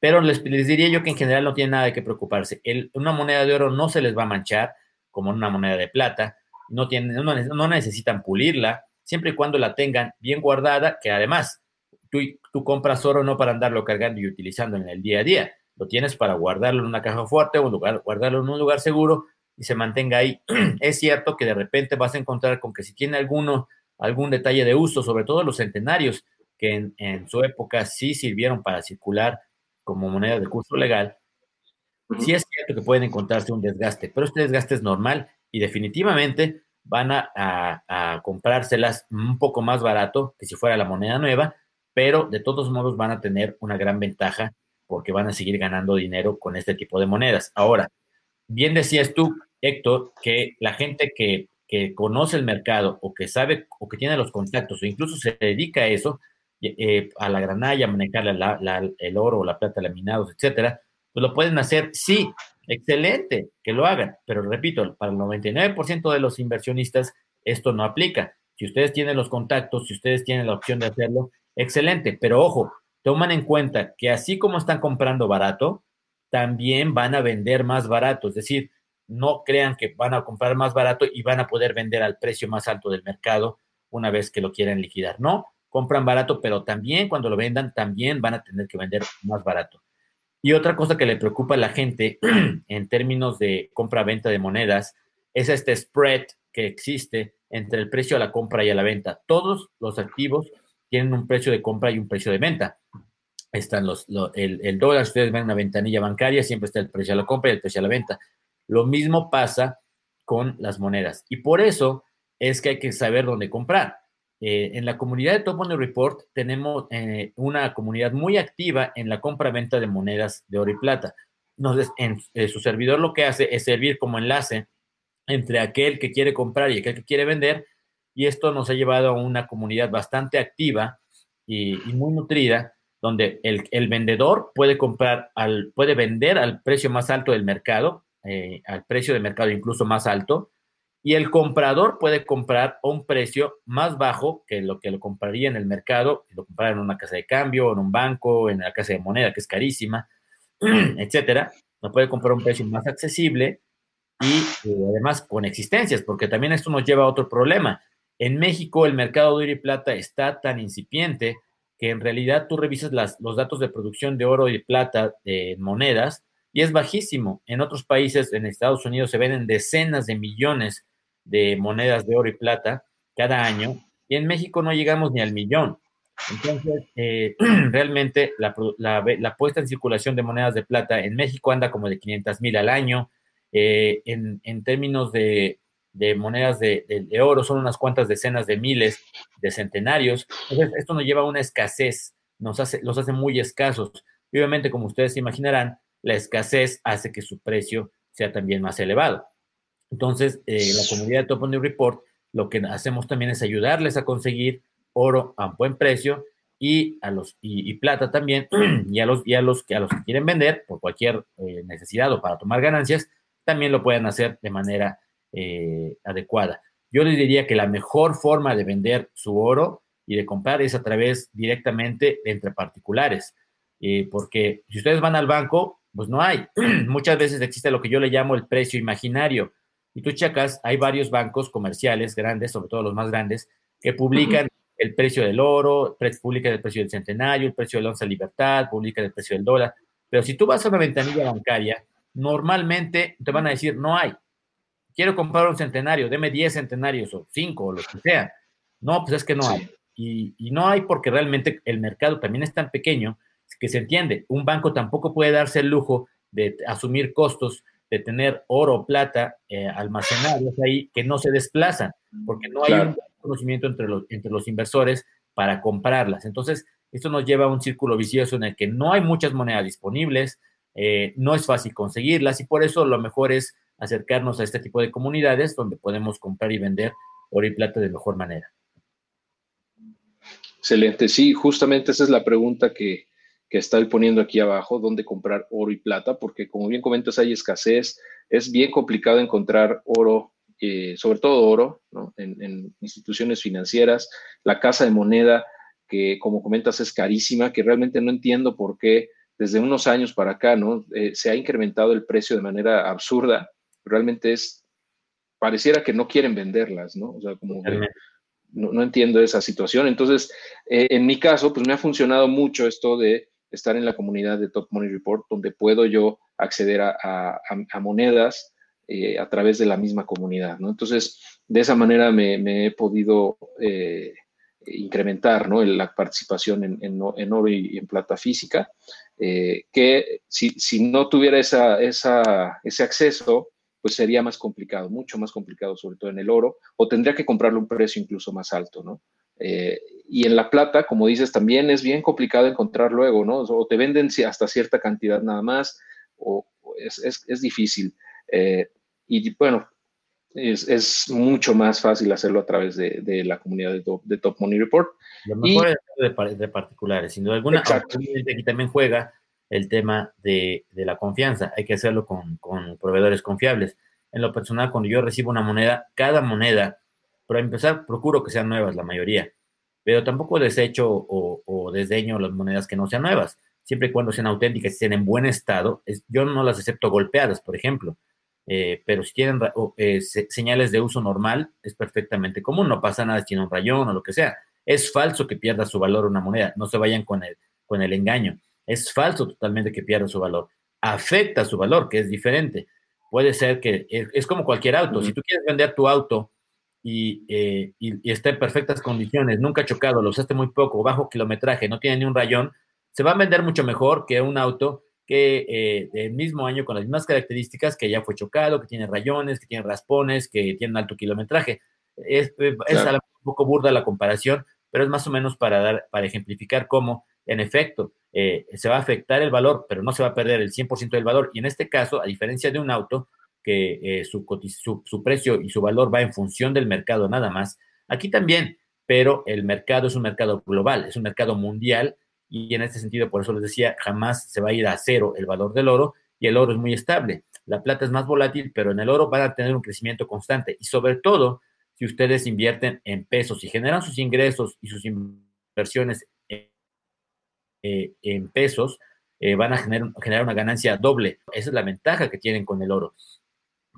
Speaker 2: Pero les, diría yo que en general no tiene nada de qué preocuparse. una moneda de oro no se les va a manchar como una moneda de plata. No, tienen, no, necesitan pulirla, siempre y cuando la tengan bien guardada, que además tú, tú compras oro no para andarlo cargando y utilizando en el día a día. Lo tienes para guardarlo en una caja fuerte o lugar, guardarlo en un lugar seguro y se mantenga ahí. es cierto que de repente vas a encontrar con que si tiene alguno, algún detalle de uso, sobre todo los centenarios, que en, en, su época sí sirvieron para circular como moneda de curso legal, sí es cierto que pueden encontrarse un desgaste, pero este desgaste es normal y definitivamente van a, comprárselas un poco más barato que si fuera la moneda nueva, pero de todos modos van a tener una gran ventaja porque van a seguir ganando dinero con este tipo de monedas. Ahora, bien decías tú, Héctor, que la gente que, conoce el mercado o que sabe o que tiene los contactos o incluso se dedica a eso, eh, a la granalla, manejar el oro, la plata, laminados, etcétera, pues lo pueden hacer, sí, excelente que lo hagan, pero repito, para el 99% de los inversionistas esto no aplica. Si ustedes tienen los contactos, si ustedes tienen la opción de hacerlo, excelente. Pero ojo, toman en cuenta que así como están comprando barato, también van a vender más barato. Es decir, no crean que van a comprar más barato y van a poder vender al precio más alto del mercado una vez que lo quieran liquidar. No, compran barato, pero también cuando lo vendan, también van a tener que vender más barato. Y otra cosa que le preocupa a la gente en términos de compra-venta de monedas es este spread que existe entre el precio a la compra y a la venta. Todos los activos tienen un precio de compra y un precio de venta. Están los, el, el, dólar, ustedes ven una ventanilla bancaria, siempre está el precio a la compra y el precio a la venta. Lo mismo pasa con las monedas. Y por eso es que hay que saber dónde comprar. Eh, en la comunidad de Top Money Report tenemos eh, una comunidad muy activa en la compra-venta de monedas de oro y plata. Entonces, en, eh, su servidor lo que hace es servir como enlace entre aquel que quiere comprar y aquel que quiere vender, y esto nos ha llevado a una comunidad bastante activa y, muy nutrida, donde el, vendedor puede comprar, al, puede vender al precio más alto del mercado, al precio de mercado incluso más alto, y el comprador puede comprar a un precio más bajo que lo que lo compraría en el mercado, lo comprar en una casa de cambio, en un banco, en la casa de moneda, que es carísima, etcétera. Lo puede comprar a un precio más accesible y eh, además con existencias, porque también esto nos lleva a otro problema. En México el mercado de oro y plata está tan incipiente que en realidad tú revisas las, los datos de producción de oro y plata en monedas y es bajísimo. En otros países, en Estados Unidos, se venden decenas de millones de monedas de oro y plata cada año, y en México no llegamos ni al millón. Entonces, eh, realmente la, puesta en circulación de monedas de plata en México anda como de 500 mil al año. Eh, en, términos de, monedas de, oro son unas cuantas decenas de miles de centenarios. Entonces, esto nos lleva a una escasez, nos hace, los hace muy escasos. Y obviamente, como ustedes se imaginarán, la escasez hace que su precio sea también más elevado. Entonces, eh, la comunidad de Top New Report, lo que hacemos también es ayudarles a conseguir oro a buen precio y a los y, plata también y a los y a los que a los que quieren vender por cualquier eh, necesidad o para tomar ganancias también lo pueden hacer de manera eh, adecuada. Yo les diría que la mejor forma de vender su oro y de comprar es a través directamente entre particulares, porque si ustedes van al banco, pues no hay. Muchas veces existe lo que yo le llamo el precio imaginario y tú checas, hay varios bancos comerciales grandes, sobre todo los más grandes, que publican el precio del oro, publican el precio del centenario, el precio del once libertad, publican el precio del dólar. Pero si tú vas a una ventanilla bancaria, normalmente te van a decir, no hay. Quiero comprar un centenario, deme 10 centenarios o 5 o lo que sea. No, pues es que no hay. Y, y, no hay porque realmente el mercado también es tan pequeño que se entiende. Un banco tampoco puede darse el lujo de asumir costos de tener oro o plata eh, almacenados ahí que no se desplazan, porque no hay un conocimiento entre los, entre los inversores para comprarlas. Entonces, esto nos lleva a un círculo vicioso en el que no hay muchas monedas disponibles, eh, no es fácil conseguirlas y por eso lo mejor es acercarnos a este tipo de comunidades donde podemos comprar y vender oro y plata de mejor manera.
Speaker 1: Excelente, sí, justamente esa es la pregunta que, que estoy poniendo aquí abajo, dónde comprar oro y plata, porque como bien comentas, hay escasez, es bien complicado encontrar oro, eh, sobre todo oro, en, instituciones financieras, la casa de moneda, que como comentas es carísima, que realmente no entiendo por qué desde unos años para acá, ¿no? Eh, se ha incrementado el precio de manera absurda, realmente es, pareciera que no quieren venderlas, ¿no? O sea, como no, entiendo esa situación. Entonces, eh, en mi caso, pues me ha funcionado mucho esto de estar en la comunidad de Top Money Report, donde puedo yo acceder a, monedas eh, a través de la misma comunidad, ¿no? Entonces, de esa manera me, he podido eh, incrementar, ¿no? La participación en, oro y en plata física, eh, que si, no tuviera esa, ese acceso, pues sería más complicado, mucho más complicado, sobre todo en el oro, o tendría que comprarle un precio incluso más alto, ¿no? Y en la plata, como dices, también es bien complicado encontrar luego, ¿no? O te venden hasta cierta cantidad nada más, o, es, difícil. Eh, y bueno, es, mucho más fácil hacerlo a través de, la comunidad de Top, Money Report.
Speaker 2: Lo mejor es de, particulares, sin duda alguna. Aquí también juega el tema de, la confianza. Hay que hacerlo con, con proveedores confiables. En lo personal, cuando yo recibo una moneda, cada moneda Para empezar, procuro que sean nuevas la mayoría, pero tampoco desecho o, o desdeño las monedas que no sean nuevas, siempre y cuando sean auténticas y estén en buen estado. yo no las acepto golpeadas, por ejemplo, eh, pero si tienen eh, señales de uso normal, es perfectamente común, no pasa nada si tiene un rayón o lo que sea. Es falso que pierda su valor una moneda, no se vayan con el, con el engaño. Es falso totalmente que pierda su valor. Afecta su valor, que es diferente. Puede ser que es, como cualquier auto. Si tú quieres vender tu auto eh, y, está en perfectas condiciones, nunca ha chocado, lo usaste muy poco, bajo kilometraje, no tiene ni un rayón, se va a vender mucho mejor que un auto que eh, del mismo año con las mismas características, que ya fue chocado, que tiene rayones, que tiene raspones, que tiene un alto kilometraje. Es, eh, un poco burda la comparación, pero es más o menos para, dar, para ejemplificar cómo, en efecto, eh, se va a afectar el valor, pero no se va a perder el 100% del valor. Y en este caso, a diferencia de un auto, que su, su, precio y su valor va en función del mercado nada más, aquí también, pero el mercado es un mercado global, es un mercado mundial y en este sentido, por eso les decía, jamás se va a ir a cero el valor del oro y el oro es muy estable. La plata es más volátil, pero en el oro van a tener un crecimiento constante y sobre todo si ustedes invierten en pesos y generan sus ingresos y sus inversiones en, eh, pesos, eh, van a generar, generar, una ganancia doble. Esa es la ventaja que tienen con el oro.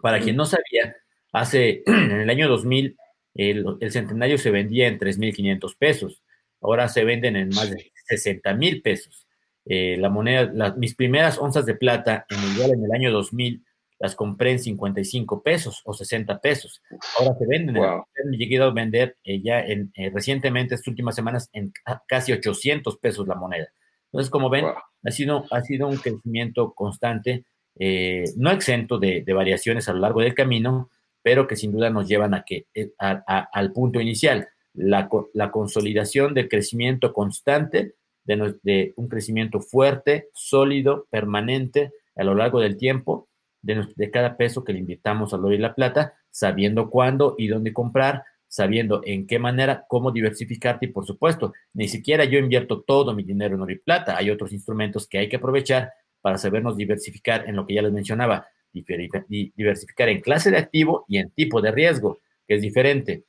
Speaker 2: Para quien no sabía, hace en el año 2000 el, el centenario se vendía en 3.500 pesos. Ahora se venden en más de 60 mil pesos. Eh, la moneda, mis primeras onzas de plata en el, en el año 2000 las compré en 55 pesos o 60 pesos. Ahora se venden, wow. llegué a vender eh, ya en, eh, recientemente, estas últimas semanas, en casi 800 pesos la moneda. Entonces, como ven, ha, sido, ha sido un crecimiento constante, no exento de, variaciones a lo largo del camino, pero que sin duda nos llevan a que, al punto inicial, la, consolidación del crecimiento constante de, un crecimiento fuerte, sólido, permanente a lo largo del tiempo de, cada peso que le invitamos al oro y la plata, sabiendo cuándo y dónde comprar, sabiendo en qué manera, cómo diversificarte y por supuesto, ni siquiera yo invierto todo mi dinero en oro y plata, hay otros instrumentos que hay que aprovechar para sabernos diversificar en lo que ya les mencionaba, diversificar en clase de activo y en tipo de riesgo, que es diferente.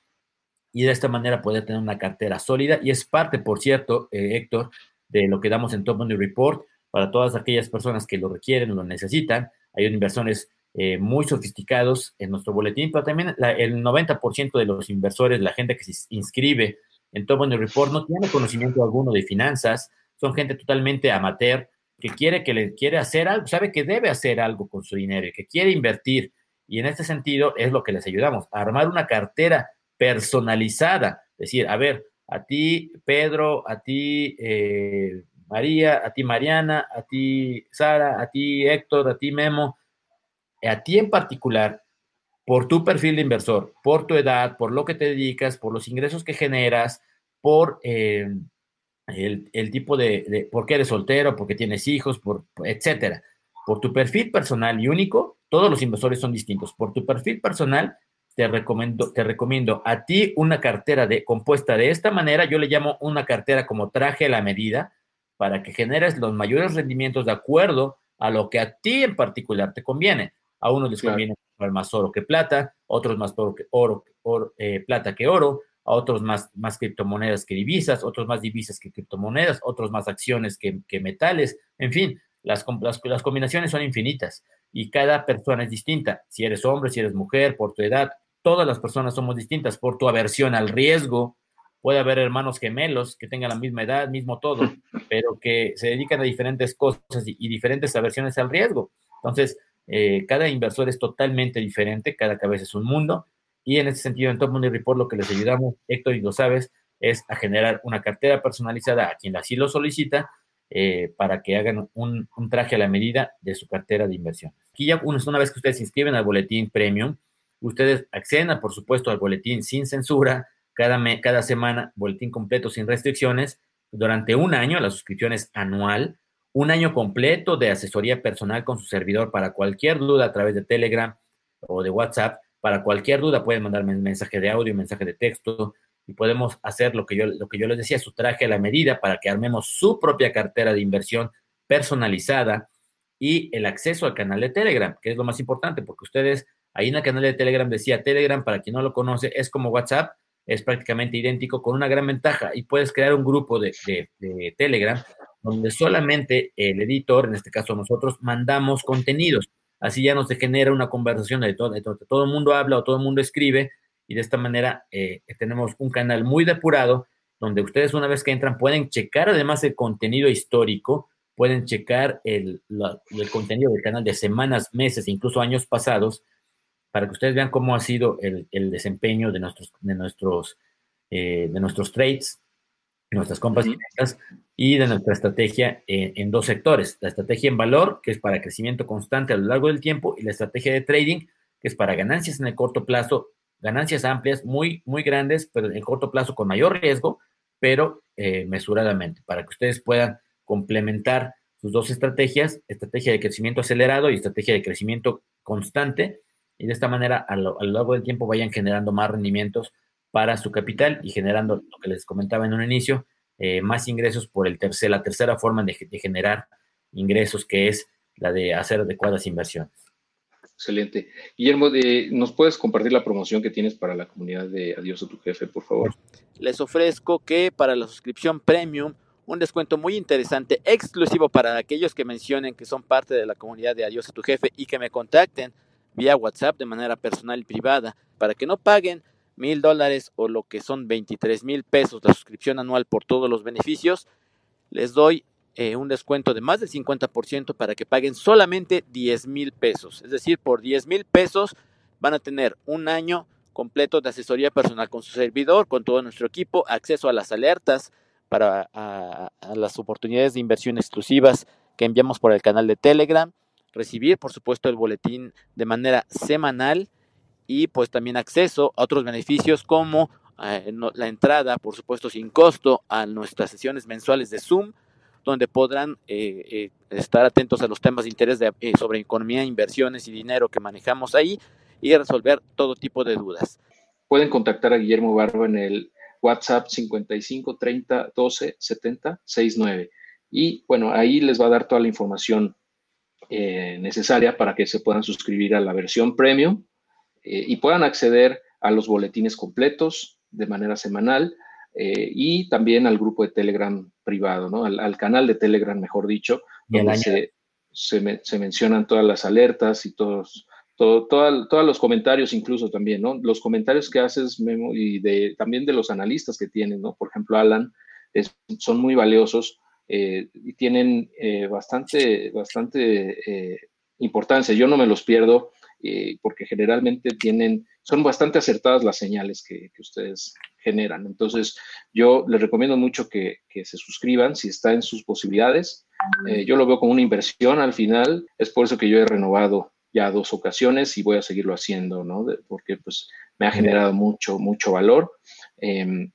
Speaker 2: Y de esta manera poder tener una cartera sólida y es parte, por cierto, eh, Héctor, de lo que damos en Top Money Report para todas aquellas personas que lo requieren o lo necesitan. Hay inversores eh, muy sofisticados en nuestro boletín, pero también el 90% de los inversores, la gente que se inscribe en Top Money Report, no tiene conocimiento alguno de finanzas, son gente totalmente amateur que quiere que le quiere hacer algo, sabe que debe hacer algo con su dinero y que quiere invertir. Y en este sentido es lo que les ayudamos, a armar una cartera personalizada. Decir, a ver, a ti, Pedro, a ti, eh, María, a ti, Mariana, a ti, Sara, a ti, Héctor, a ti, Memo, a ti en particular, por tu perfil de inversor, por tu edad, por lo que te dedicas, por los ingresos que generas, por eh, el, tipo de, de, por qué eres soltero, porque tienes hijos, por, etcétera. Por tu perfil personal y único, todos los inversores son distintos. Por tu perfil personal, te recomiendo, te recomiendo a ti una cartera de, compuesta de esta manera, yo le llamo una cartera como traje a la medida, para que generes los mayores rendimientos de acuerdo a lo que a ti en particular te conviene. A unos les conviene más oro que plata, otros más oro que oro, eh, plata que oro, a otros más, más criptomonedas que divisas, otros más divisas que criptomonedas, otros más acciones que, metales, en fin, las, las, las combinaciones son infinitas y cada persona es distinta. Si eres hombre, si eres mujer, por tu edad, todas las personas somos distintas por tu aversión al riesgo. Puede haber hermanos gemelos que tengan la misma edad, mismo todo, pero que se dedican a diferentes cosas y, diferentes aversiones al riesgo. Entonces, eh, cada inversor es totalmente diferente, cada cabeza es un mundo. Y en ese sentido, en Top Money Report, lo que les ayudamos, Héctor, y lo sabes, es a generar una cartera personalizada a quien así lo solicita eh, para que hagan un, un, traje a la medida de su cartera de inversión. Aquí ya una vez que ustedes se inscriben al boletín premium, Ustedes acceden, por supuesto, al boletín sin censura, cada, cada semana, boletín completo sin restricciones, durante un año, la suscripción es anual, un año completo de asesoría personal con su servidor para cualquier duda a través de Telegram o de WhatsApp. Para cualquier duda pueden mandarme un mensaje de audio, mensaje de texto y podemos hacer lo que yo, lo que yo les decía, su traje a la medida para que armemos su propia cartera de inversión personalizada y el acceso al canal de Telegram, que es lo más importante, porque ustedes Ahí en el canal de Telegram decía, Telegram, para quien no lo conoce, es como WhatsApp, es prácticamente idéntico con una gran ventaja y puedes crear un grupo de, Telegram donde solamente el editor, en este caso nosotros, mandamos contenidos. Así ya no se genera una conversación de todo, de todo, el mundo habla o todo el mundo escribe y de esta manera eh, tenemos un canal muy depurado donde ustedes una vez que entran pueden checar además el contenido histórico, pueden checar el, el contenido del canal de semanas, meses, incluso años pasados para que ustedes vean cómo ha sido el, desempeño de nuestros, de nuestros, eh, de nuestros trades, nuestras compras y de nuestra estrategia en, dos sectores. La estrategia en valor, que es para crecimiento constante a lo largo del tiempo, y la estrategia de trading, que es para ganancias en el corto plazo, ganancias amplias, muy, muy grandes, pero en el corto plazo con mayor riesgo, pero eh, mesuradamente, para que ustedes puedan complementar sus dos estrategias, estrategia de crecimiento acelerado y estrategia de crecimiento constante, y de esta manera a lo, largo del tiempo vayan generando más rendimientos para su capital y generando lo que les comentaba en un inicio, eh, más ingresos por el tercer, la tercera forma de, generar ingresos, que es la de hacer adecuadas inversiones.
Speaker 1: Excelente. Guillermo, ¿nos puedes compartir la promoción que tienes para la comunidad de Adiós a tu jefe, por favor?
Speaker 3: Les ofrezco que para la suscripción premium, un descuento muy interesante, exclusivo para aquellos que mencionen que son parte de la comunidad de Adiós a tu jefe y que me contacten vía WhatsApp de manera personal y privada para que no paguen mil dólares o lo que son 23 mil pesos de suscripción anual por todos los beneficios, les doy eh, un descuento de más del 50% para que paguen solamente 10 mil pesos. Es decir, por 10 mil pesos van a tener un año completo de asesoría personal con su servidor, con todo nuestro equipo, acceso a las alertas para a las oportunidades de inversión exclusivas que enviamos por el canal de Telegram recibir, por supuesto, el boletín de manera semanal y pues también acceso a otros beneficios como eh, la entrada, por supuesto, sin costo a nuestras sesiones mensuales de Zoom, donde podrán eh, eh, estar atentos a los temas de interés sobre economía, inversiones y dinero que manejamos ahí y resolver todo tipo de dudas.
Speaker 1: Pueden contactar a Guillermo Barba en el WhatsApp 55 30 12 70 69 y bueno, ahí les va a dar toda la información necesaria para que se puedan suscribir a la versión premium eh, y puedan acceder a los boletines completos de manera semanal eh, y también al grupo de Telegram privado, ¿no? al, canal de Telegram, mejor dicho, donde se, se, mencionan todas las alertas y todos, todo, todos los comentarios incluso también, ¿no? Los comentarios que haces, Memo, y de, también de los analistas que tienen, ¿no? Por ejemplo, Alan, son muy valiosos eh, y tienen eh, bastante, bastante importancia. Yo no me los pierdo porque generalmente tienen, son bastante acertadas las señales que, ustedes generan. Entonces, yo les recomiendo mucho que, se suscriban si está en sus posibilidades. yo lo veo como una inversión al final. Es por eso que yo he renovado ya dos ocasiones y voy a seguirlo haciendo, ¿no? porque pues me ha generado mucho, mucho valor. Em,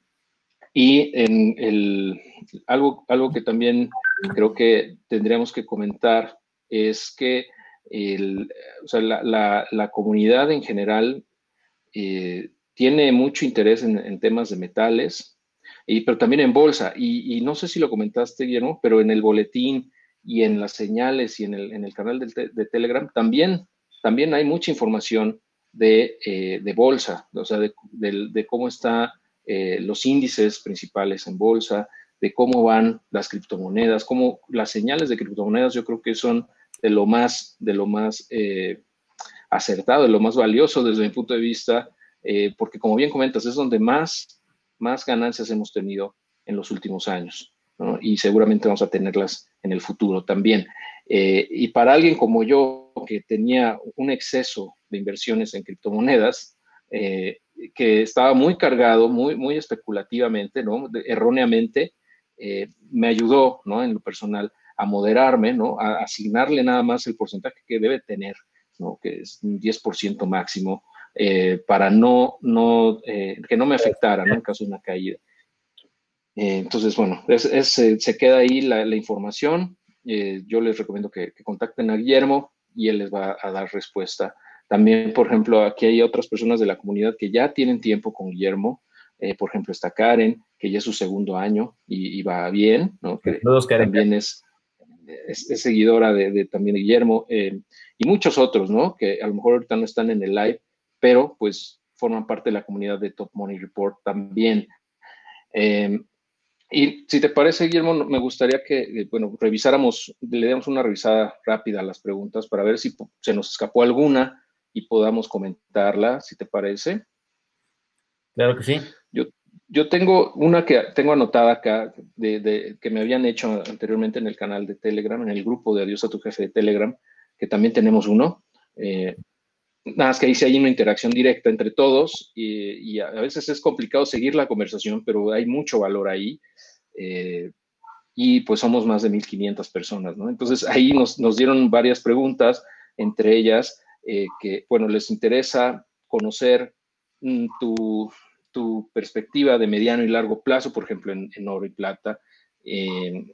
Speaker 1: y en el, algo, algo que también creo que tendríamos que comentar es que la, comunidad en general eh, tiene mucho interés en, temas de metales, y, pero también en bolsa. Y, no sé si lo comentaste, Guillermo, pero en el boletín y en las señales y en el, en el canal de, de, Telegram también, también hay mucha información de, eh, de bolsa, o sea, de, de cómo está eh, los índices principales en bolsa, de cómo van las criptomonedas, cómo las señales de criptomonedas yo creo que son de lo más, de lo más eh, acertado, de lo más valioso desde mi punto de vista, eh, porque como bien comentas, es donde más, más ganancias hemos tenido en los últimos años, y seguramente vamos a tenerlas en el futuro también. y para alguien como yo, que tenía un exceso de inversiones en criptomonedas, que estaba muy cargado, muy, muy especulativamente, ¿no? erróneamente, eh, me ayudó, ¿no? En lo personal, a moderarme, ¿no? A asignarle nada más el porcentaje que debe tener, ¿no? Que es un 10% máximo, eh, para no, no eh, que no me afectara, ¿no? En caso de una caída. entonces, bueno, se queda ahí la, información. yo les recomiendo que, que contacten a Guillermo y él les va a dar respuesta también, por ejemplo, aquí hay otras personas de la comunidad que ya tienen tiempo con Guillermo. Eh, por ejemplo, está Karen, que ya es su segundo año y, va bien, ¿no? Que
Speaker 2: Todos
Speaker 1: también es, es, seguidora de, también Guillermo, eh, y muchos otros, ¿no? Que a lo mejor ahorita no están en el live, pero pues forman parte de la comunidad de Top Money Report también. Eh, y si te parece, Guillermo, me gustaría que, eh, bueno, revisáramos, le demos una revisada rápida a las preguntas para ver si se nos escapó alguna y podamos comentarla, si te parece.
Speaker 2: Claro que sí.
Speaker 1: Yo, yo tengo una que tengo anotada acá, de, que me habían hecho anteriormente en el canal de Telegram, en el grupo de Adiós a tu jefe de Telegram, que también tenemos uno. Eh, nada más que ahí sí hay una interacción directa entre todos y, a veces es complicado seguir la conversación, pero hay mucho valor ahí. Eh, y pues somos más de 1.500 personas, ¿no? Entonces ahí nos, nos dieron varias preguntas, entre ellas eh, que, bueno, les interesa conocer mm, tu, tu, perspectiva de mediano y largo plazo, por ejemplo, en, oro y plata. Eh,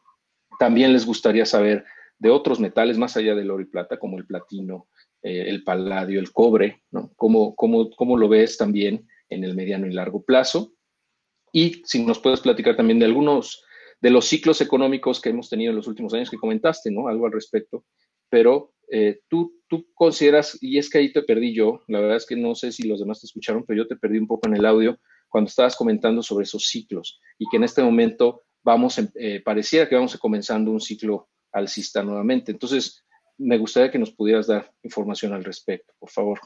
Speaker 1: también les gustaría saber de otros metales más allá del oro y plata, como el platino, eh, el paladio, el cobre, ¿no? ¿Cómo, cómo, lo ves también en el mediano y largo plazo? Y si nos puedes platicar también de algunos de los ciclos económicos que hemos tenido en los últimos años que comentaste, ¿no? Algo al respecto. Pero eh, tú, tú consideras, y es que ahí te perdí yo, la verdad es que no sé si los demás te escucharon, pero yo te perdí un poco en el audio cuando estabas comentando sobre esos ciclos y que en este momento vamos, eh, pareciera que vamos comenzando un ciclo alcista nuevamente. Entonces, me gustaría que nos pudieras dar información al respecto, por favor.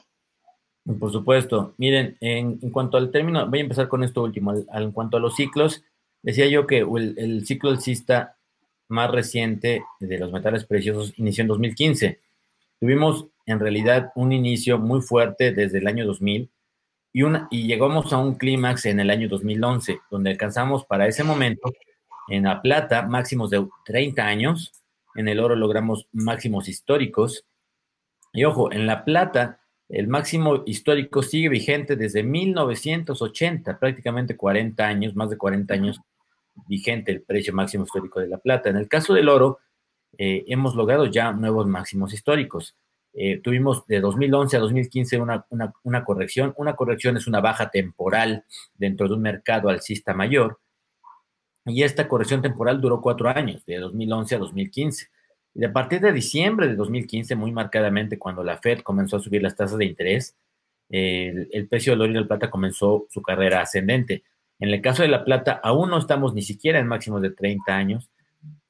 Speaker 2: Por supuesto. Miren, en, cuanto al término, voy a empezar con esto último. en cuanto a los ciclos, decía yo que el, ciclo alcista más reciente de los metales preciosos inició en 2015. Tuvimos en realidad un inicio muy fuerte desde el año 2000 y, llegamos a un clímax en el año 2011, donde alcanzamos para ese momento en la plata máximos de 30 años en el oro logramos máximos históricos. Y ojo, en la plata, el máximo histórico sigue vigente desde 1980, prácticamente 40 años, más de 40 años vigente el precio máximo histórico de la plata. En el caso del oro, eh, hemos logrado ya nuevos máximos históricos. Eh, tuvimos de 2011 a 2015 una, una, corrección. Una corrección es una baja temporal dentro de un mercado alcista mayor y esta corrección temporal duró cuatro años, de 2011 a 2015. Y a partir de diciembre de 2015, muy marcadamente, cuando la Fed comenzó a subir las tasas de interés, el, precio del oro y la plata comenzó su carrera ascendente. En el caso de la plata, aún no estamos ni siquiera en máximos de 30 años,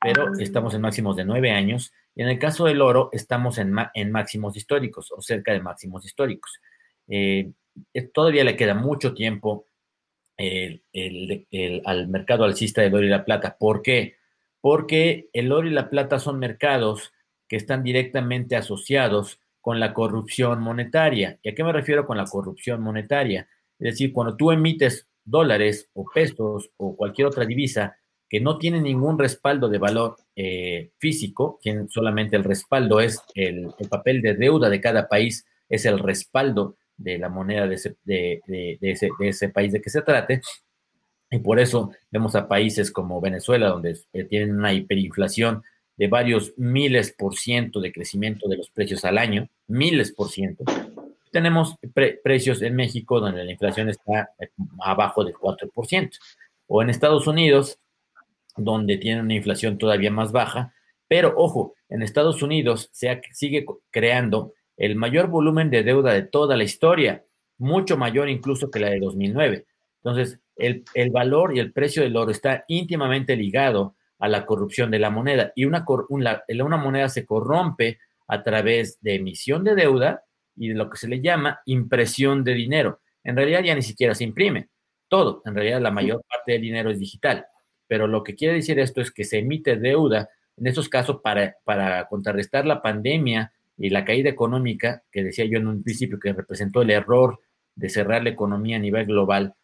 Speaker 2: pero estamos en máximos de 9 años. Y en el caso del oro, estamos en, máximos históricos o cerca de máximos históricos. Eh, todavía le queda mucho tiempo el, al mercado alcista del oro y la plata. ¿Por qué? Porque el oro y la plata son mercados que están directamente asociados con la corrupción monetaria. ¿Y a qué me refiero con la corrupción monetaria? Es decir, cuando tú emites dólares o pesos o cualquier otra divisa que no tiene ningún respaldo de valor eh, físico, solamente el respaldo es el, el papel de deuda de cada país, es el respaldo de la moneda de ese, de, ese, de ese país de que se trate. Y por eso vemos a países como Venezuela, donde eh, tienen una hiperinflación de varios miles por ciento de crecimiento de los precios al año, miles por ciento. Tenemos precios en México donde la inflación está eh, abajo del 4%, o en Estados Unidos, donde tienen una inflación todavía más baja, pero ojo, en Estados Unidos se sigue creando el mayor volumen de deuda de toda la historia, mucho mayor incluso que la de 2009. Entonces, el, valor y el precio del oro está íntimamente ligado a la corrupción de la moneda y una, una moneda se corrompe a través de emisión de deuda y de lo que se le llama impresión de dinero. En realidad ya ni siquiera se imprime todo, en realidad la mayor parte del dinero es digital, pero lo que quiere decir esto es que se emite deuda, en estos casos para, para contrarrestar la pandemia y la caída económica, que decía yo en un principio que representó el error de cerrar la economía a nivel global,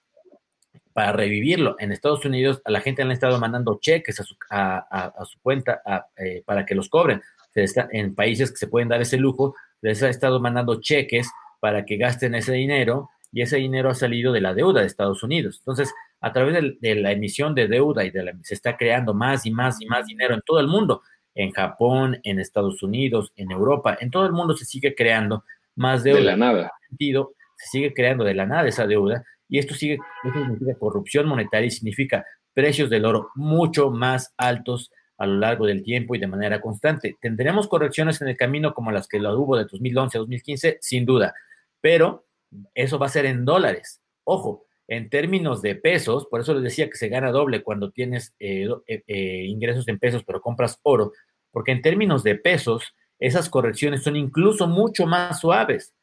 Speaker 2: para revivirlo. En Estados Unidos a la gente han estado mandando cheques a su, a, su cuenta eh, para que los cobren. en países que se pueden dar ese lujo, les ha estado mandando cheques para que gasten ese dinero y ese dinero ha salido de la deuda de Estados Unidos. Entonces, a través de, la emisión de deuda y de la, se está creando más y más y más dinero en todo el mundo en Japón, en Estados Unidos, en Europa, en todo el mundo se sigue creando más deuda.
Speaker 1: De la nada.
Speaker 2: Sentido, se sigue creando de la nada esa deuda y esto sigue, esto significa corrupción monetaria y significa precios del oro mucho más altos a lo largo del tiempo y de manera constante. Tendremos correcciones en el camino como las que lo hubo de 2011 a 2015, sin duda, pero eso va a ser en dólares. Ojo, en términos de pesos, por eso les decía que se gana doble cuando tienes eh, eh, eh, ingresos en pesos pero compras oro, porque en términos de pesos, esas correcciones son incluso mucho más suaves.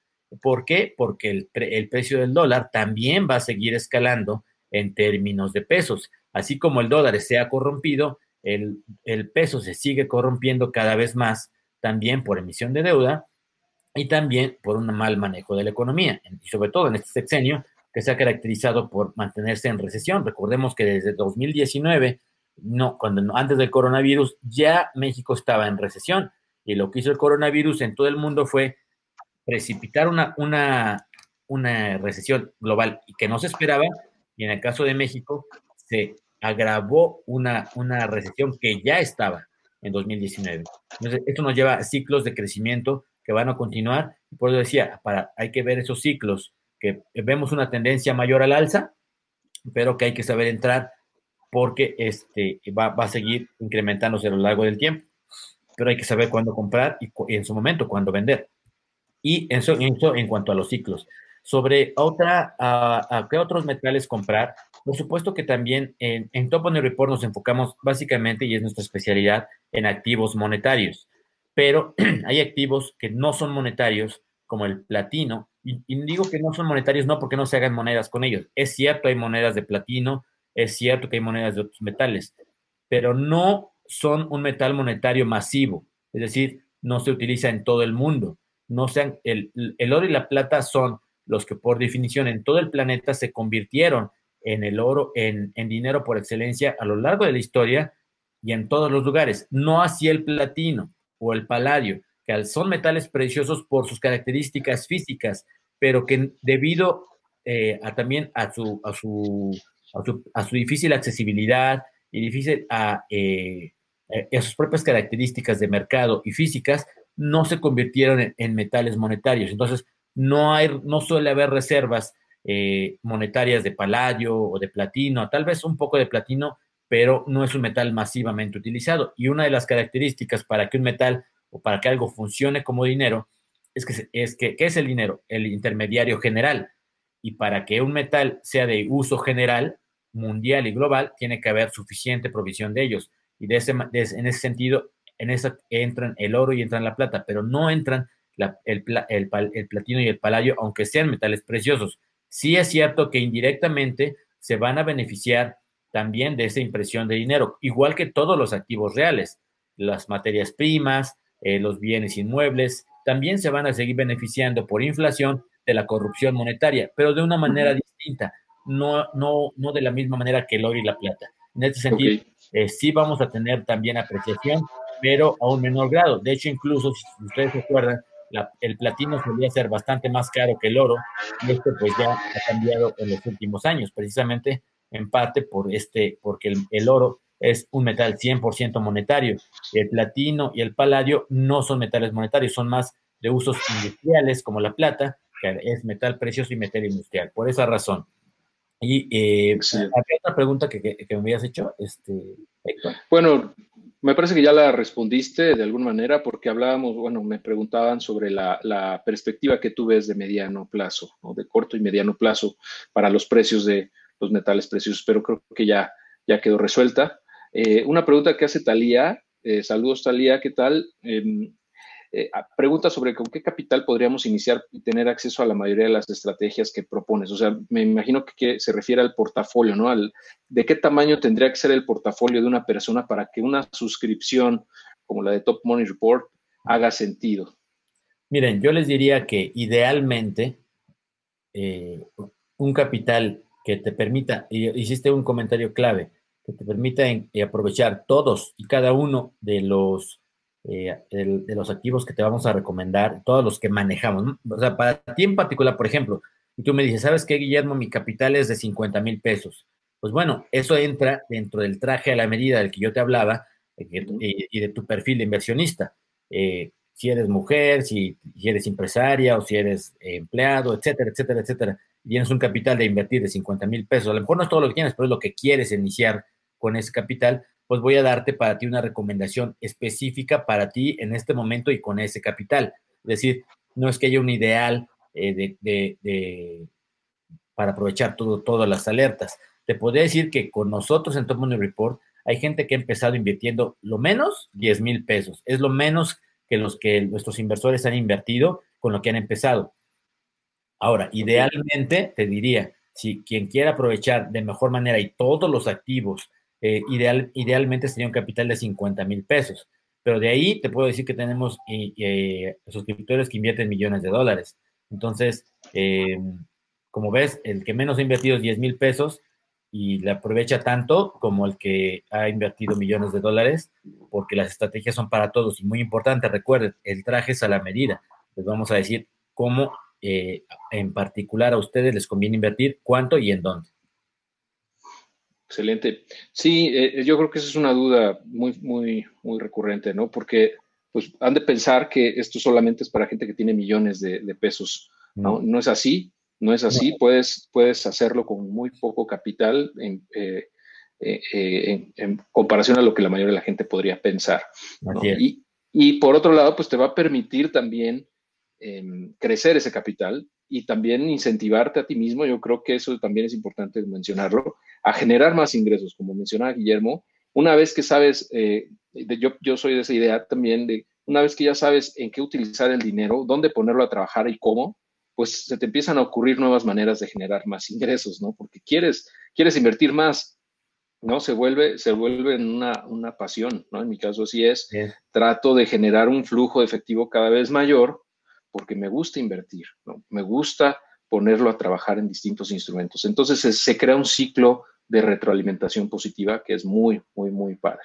Speaker 2: ¿Por qué? Porque el, el precio del dólar también va a seguir escalando en términos de pesos. Así como el dólar se ha corrompido, el, peso se sigue corrompiendo cada vez más, también por emisión de deuda y también por un mal manejo de la economía, y sobre todo en este sexenio que se ha caracterizado por mantenerse en recesión. Recordemos que desde 2019, no, cuando antes del coronavirus, ya México estaba en recesión y lo que hizo el coronavirus en todo el mundo fue precipitar una, una, una recesión global y que no se esperaba, y en el caso de México se agravó una, una recesión que ya estaba en 2019. Entonces, esto nos lleva a ciclos de crecimiento que van a continuar. Por eso decía, para, hay que ver esos ciclos, que vemos una tendencia mayor al alza, pero que hay que saber entrar porque este, va, va a seguir incrementándose a lo largo del tiempo. Pero hay que saber cuándo comprar y, en su momento cuándo vender. Y eso, eso en cuanto a los ciclos. Sobre otra, a qué otros metales comprar, por supuesto que también en, en Top Report nos enfocamos básicamente, y es nuestra especialidad, en activos monetarios. Pero hay activos que no son monetarios, como el platino, y, digo que no son monetarios no porque no se hagan monedas con ellos. Es cierto, hay monedas de platino, es cierto que hay monedas de otros metales, pero no son un metal monetario masivo, es decir, no se utiliza en todo el mundo. No sean, el, el oro y la plata son los que por definición en todo el planeta se convirtieron en el oro, en, dinero por excelencia a lo largo de la historia y en todos los lugares. No así el platino o el paladio, que son metales preciosos por sus características físicas, pero que debido eh, a, también a su, a, su, a, su, difícil accesibilidad y difícil a, eh, a, sus propias características de mercado y físicas, no se convirtieron en, metales monetarios. Entonces, no, hay, no suele haber reservas eh, monetarias de paladio o de platino, tal vez un poco de platino, pero no es un metal masivamente utilizado. Y una de las características para que un metal para que algo funcione como dinero es que, es que ¿qué es el dinero? El intermediario general. Y para que un metal sea de uso general, mundial y global, tiene que haber suficiente provisión de ellos. Y de ese, en ese sentido, en esa entran el oro y entran la plata, pero no entran el, el, el, platino y el paladio, aunque sean metales preciosos. Sí es cierto que indirectamente se van a beneficiar también de esa impresión de dinero, igual que todos los activos reales, las materias primas, eh, los bienes inmuebles, también se van a seguir beneficiando por inflación de la corrupción monetaria, pero de una manera distinta, no, no, no de la misma manera que el oro y la plata. En este sentido, eh, sí vamos a tener también apreciación, pero a un menor grado. De hecho, incluso, si ustedes se acuerdan, el platino solía ser bastante más caro que el oro y esto pues ya ha cambiado en los últimos años, precisamente en parte por este, porque el, oro es un metal 100% monetario. El platino y el paladio no son metales monetarios, son más de usos industriales como la plata, que es metal precioso y metal industrial, por esa razón. Y eh, ¿había otra pregunta que, que, me habías hecho, este,
Speaker 1: Héctor? Bueno, me parece que ya la respondiste de alguna manera porque hablábamos, bueno, me preguntaban sobre la, perspectiva que tú ves de mediano plazo, o de corto y mediano plazo para los precios de los metales preciosos, pero creo que ya, ya quedó resuelta. Eh, una pregunta que hace Talía, eh, saludos Talía, ¿qué tal? Em, eh, pregunta sobre con qué capital podríamos iniciar y tener acceso a la mayoría de las estrategias que propones. O sea, me imagino que, se refiere al portafolio, ¿no? Al, ¿De qué tamaño tendría que ser el portafolio de una persona para que una suscripción como la de Top Money Report haga sentido?
Speaker 2: Miren, yo les diría que idealmente un capital que te permita, y hiciste un comentario clave, que te permita aprovechar todos y cada uno de los eh, de los activos que te vamos a recomendar, todos los que manejamos. O sea, para ti en particular, por ejemplo, y tú me dices, ¿sabes qué, Guillermo? Mi capital es de 50 mil pesos. Pues bueno, eso entra dentro del traje a la medida del que yo te hablaba eh, y, de tu perfil de inversionista. Eh, si eres mujer, si, eres empresaria o si eres empleado, etcétera, etcétera, etcétera. Tienes un capital de invertir de 50 mil pesos. A lo mejor no es todo lo que tienes, pero es lo que quieres iniciar con ese capital pues voy a darte para ti una recomendación específica para ti en este momento y con ese capital. Es decir, no es que haya un ideal eh, de, para aprovechar todo, todas las alertas. Te podría decir que con nosotros en Top Money Report hay gente que ha empezado invirtiendo lo menos 10 mil pesos. Es lo menos que los que nuestros inversores han invertido con lo que han empezado. Ahora, idealmente, te diría, si quien quiera aprovechar de mejor manera y todos los activos, eh, ideal, idealmente sería un capital de 50 mil pesos. Pero de ahí te puedo decir que tenemos eh, eh, suscriptores que invierten millones de dólares. Entonces, como ves, el que menos ha invertido es 10 mil pesos y le aprovecha tanto como el que ha invertido millones de dólares, porque las estrategias son para todos. Y muy importante, recuerden, el traje es a la medida. Les vamos a decir cómo eh, en particular a ustedes les conviene invertir, cuánto y en dónde.
Speaker 1: Excelente. Sí, eh, yo creo que esa es una duda muy, muy, muy recurrente, ¿no? Porque pues han de pensar que esto solamente es para gente que tiene millones de, pesos, ¿no? No es así, no es así. Puedes, puedes hacerlo con muy poco capital en, eh, en, comparación a lo que la mayoría de la gente podría pensar. Y, y, por otro lado, pues te va a permitir también Em, crecer ese capital y también incentivarte a ti mismo, yo creo que eso también es importante mencionarlo, a generar más ingresos, como mencionaba Guillermo, una vez que sabes, eh, yo, yo soy de esa idea también de, una vez que ya sabes en qué utilizar el dinero, dónde ponerlo a trabajar y cómo, pues se te empiezan a ocurrir nuevas maneras de generar más ingresos, ¿no? Porque quieres, quieres invertir más, ¿no? Se vuelve, se vuelve una, una pasión, ¿no? En mi caso así es, trato de generar un flujo de efectivo cada vez mayor porque me gusta invertir, ¿no? me gusta ponerlo a trabajar en distintos instrumentos. Entonces se, crea un ciclo de retroalimentación positiva que es muy, muy, muy padre.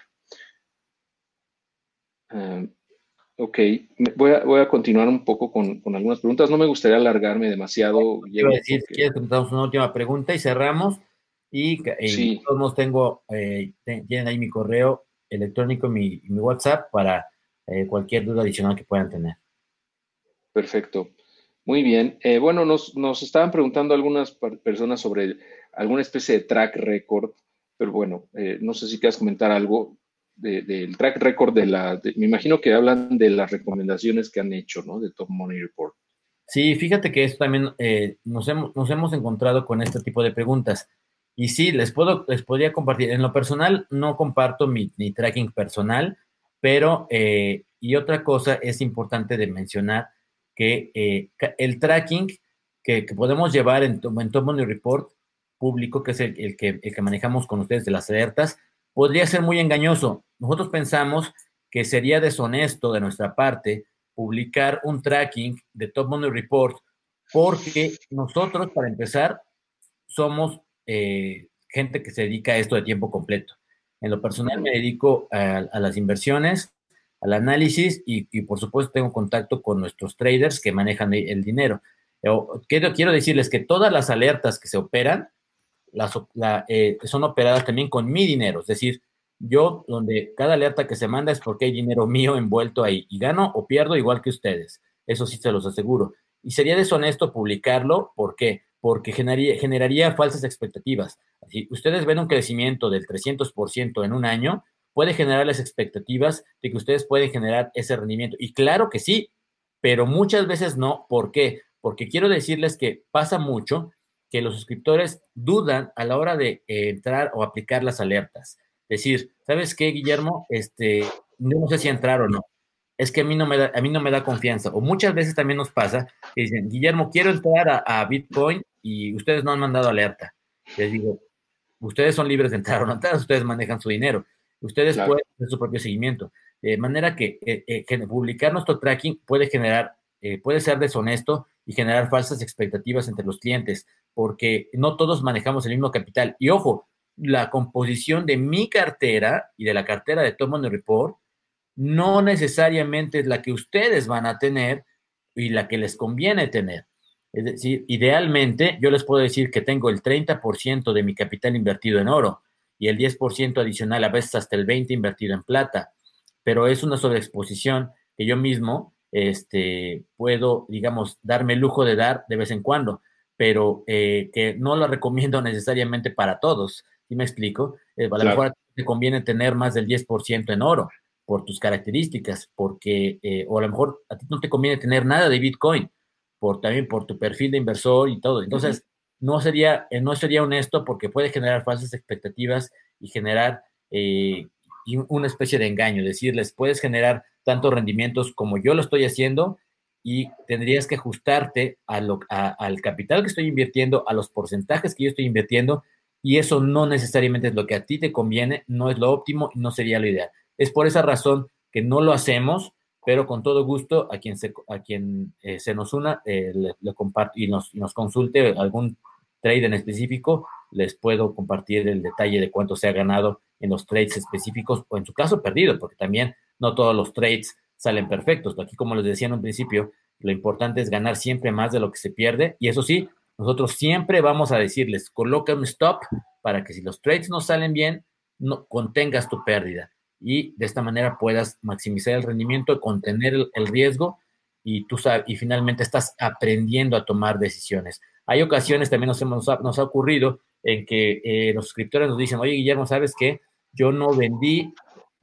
Speaker 1: Em, ok, voy a, voy a, continuar un poco con, con, algunas preguntas. No me gustaría alargarme demasiado.
Speaker 2: Quiero decir, quieres una última pregunta y cerramos. Y, y todos tengo, eh, tienen ahí mi correo electrónico, mi, mi WhatsApp para eh, cualquier duda adicional que puedan tener.
Speaker 1: Perfecto. Muy bien. Eh, bueno, nos, estaban preguntando algunas personas sobre alguna especie de track record, pero bueno, eh, no sé si quieres comentar algo del track record de la, me imagino que hablan de las recomendaciones que han hecho, ¿no? De Top Money Report.
Speaker 2: Sí, fíjate que esto también eh, nos, hemos, nos hemos encontrado con este tipo de preguntas. Y sí, les puedo, les podría compartir. En lo personal, no comparto mi, tracking personal, pero, y otra cosa es importante de mencionar, que eh, el tracking que, podemos llevar en, en Top Money Report público, que es el, que, el que manejamos con ustedes de las alertas, podría ser muy engañoso. Nosotros pensamos que sería deshonesto de nuestra parte publicar un tracking de Top Money Report porque nosotros, para empezar, somos eh, gente que se dedica a esto de tiempo completo. En lo personal me dedico a las inversiones, al análisis y, por supuesto tengo contacto con nuestros traders que manejan el dinero. Quiero, quiero decirles que todas las alertas que se operan eh, son operadas también con mi dinero, es decir, yo donde cada alerta que se manda es porque hay dinero mío envuelto ahí y gano o pierdo igual que ustedes, eso sí se los aseguro. Y sería deshonesto publicarlo, ¿por qué? Porque generaría falsas expectativas. Si ustedes ven un crecimiento del 300% en un año, puede generar las expectativas de que ustedes pueden generar ese rendimiento. Y claro que sí, pero muchas veces no. ¿Por qué? Porque quiero decirles que pasa mucho que los suscriptores dudan a la hora de eh, entrar o aplicar las alertas. Decir, ¿sabes qué, Guillermo? Este, no sé si entrar o no. Es que a mí no me da, a mí no me da confianza. O muchas veces también nos pasa que dicen, Guillermo, quiero entrar a, Bitcoin y ustedes no han mandado alerta. Les digo, ustedes son libres de entrar o no entrar, ustedes manejan su dinero. Ustedes pueden hacer su propio seguimiento. De manera que, eh, eh, publicar nuestro tracking puede generar, eh, puede ser deshonesto y generar falsas expectativas entre los clientes, porque no todos manejamos el mismo capital. Y ojo, la composición de mi cartera y de la cartera de Money Report no necesariamente es la que ustedes van a tener y la que les conviene tener. Es decir, idealmente yo les puedo decir que tengo el 30% de mi capital invertido en oro, y el 10% adicional, a veces hasta el 20% invertido en plata. Pero es una sobreexposición que yo mismo este, puedo, digamos, darme el lujo de dar de vez en cuando, pero eh, que no lo recomiendo necesariamente para todos, ¿sí me explico? Eh, a lo mejor te conviene tener más del 10% en oro por tus características, porque, eh, o a lo mejor a ti no te conviene tener nada de Bitcoin, por, también por tu perfil de inversor y todo. Entonces, no, sería, eh, no sería honesto porque puede generar falsas expectativas y generar una especie de engaño, decirles, puedes generar tantos rendimientos como yo lo estoy haciendo y tendrías que ajustarte a lo, al capital que estoy invirtiendo, a los porcentajes que yo estoy invirtiendo, y eso no necesariamente es lo que a ti te conviene, no es lo óptimo y no sería lo ideal. Es por esa razón que no lo hacemos, pero con todo gusto a quien se, a quien, eh, se nos una, eh, le, comparto y nos, y nos consulte algún trade en específico, les puedo compartir el detalle de cuánto se ha ganado en los trades específicos o en su caso perdido, porque también no todos los trades salen perfectos. Aquí, como les decía en un principio, lo importante es ganar siempre más de lo que se pierde. Y eso sí, nosotros siempre vamos a decirles, coloca un stop para que si los trades no salen bien, no contengas tu pérdida. Y de esta manera puedas maximizar el rendimiento, contener el, riesgo y tú y finalmente estás aprendiendo a tomar decisiones. Hay ocasiones, también nos, hemos, nos ha ocurrido en que eh, los suscriptores nos dicen, oye Guillermo, ¿sabes qué? Yo no vendí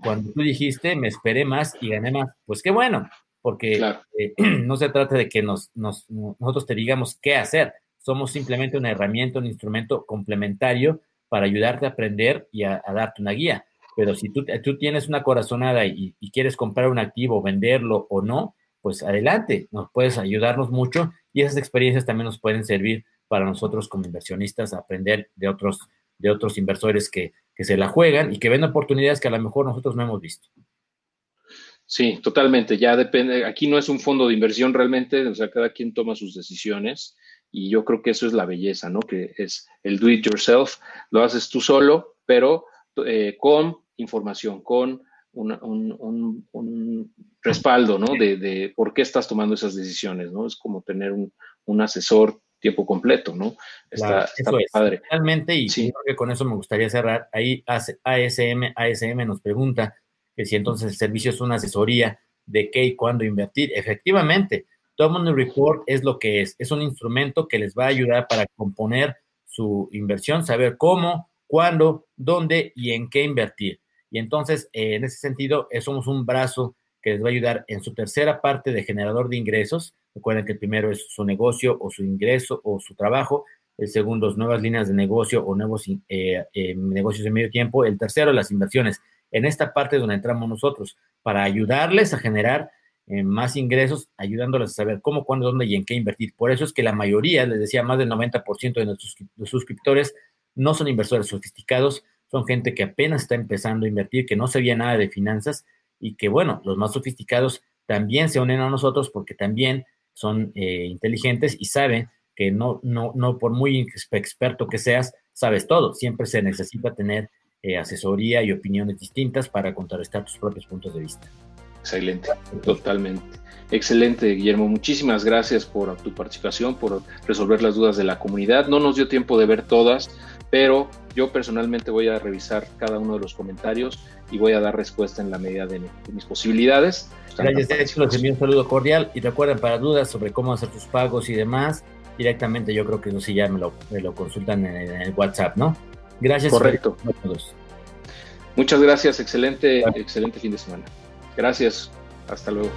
Speaker 2: cuando tú dijiste, me esperé más y gané más. Pues qué bueno, porque eh, no se trata de que nos, nosotros te digamos qué hacer. Somos simplemente una herramienta, un instrumento complementario para ayudarte a aprender y a, darte una guía. Pero si tú, tú tienes una corazonada y, y, quieres comprar un activo, venderlo o no, pues adelante, nos puedes ayudarnos mucho y esas experiencias también nos pueden servir para nosotros como inversionistas aprender de otros, de otros inversores que, que se la juegan y que ven oportunidades que a lo mejor nosotros no hemos visto.
Speaker 1: Sí, totalmente. Ya depende. Aquí no es un fondo de inversión realmente, o sea, cada quien toma sus decisiones y yo creo que eso es la belleza, ¿no? Que es el do it yourself. Lo haces tú solo, pero eh, con información, con un, respaldo, ¿no? De, de, por qué estás tomando esas decisiones, ¿no? Es como tener un, un asesor tiempo completo, ¿no?
Speaker 2: Está, padre. Realmente, y sí. creo que con eso me gustaría cerrar, ahí ASM, ASM nos pregunta que si entonces el servicio es una asesoría de qué y cuándo invertir. Efectivamente, Money Report es lo que es, es un instrumento que les va a ayudar para componer su inversión, saber cómo, cuándo, dónde y en qué invertir. Y entonces, eh, en ese sentido, eh, somos un brazo que les va a ayudar en su tercera parte de generador de ingresos, Recuerden que el primero es su negocio o su ingreso o su trabajo. El segundo es nuevas líneas de negocio o nuevos eh, negocios de medio tiempo. El tercero, las inversiones. En esta parte es donde entramos nosotros para ayudarles a generar más ingresos, ayudándoles a saber cómo, cuándo, dónde y en qué invertir. Por eso es que la mayoría, les decía, más del 90% de nuestros suscriptores no son inversores sofisticados, son gente que apenas está empezando a invertir, que no sabía nada de finanzas y que, bueno, los más sofisticados también se unen a nosotros porque también son eh, inteligentes y saben que no, no, no por muy experto que seas, sabes todo. Siempre se necesita tener eh, asesoría y opiniones distintas para contrarrestar tus propios puntos de vista.
Speaker 1: Excelente, totalmente. Excelente, Guillermo. Muchísimas gracias por tu participación, por resolver las dudas de la comunidad. No nos dio tiempo de ver todas, pero yo personalmente voy a revisar cada uno de los comentarios y voy a dar respuesta en la medida de, mis posibilidades.
Speaker 2: Gracias, les envío un saludo cordial y recuerden para dudas sobre cómo hacer tus pagos y demás, directamente yo creo que no sé, ya me lo, me lo consultan en, el WhatsApp, ¿no? Gracias.
Speaker 1: Correcto. Muchas gracias, excelente, excelente fin de semana. Gracias, hasta luego.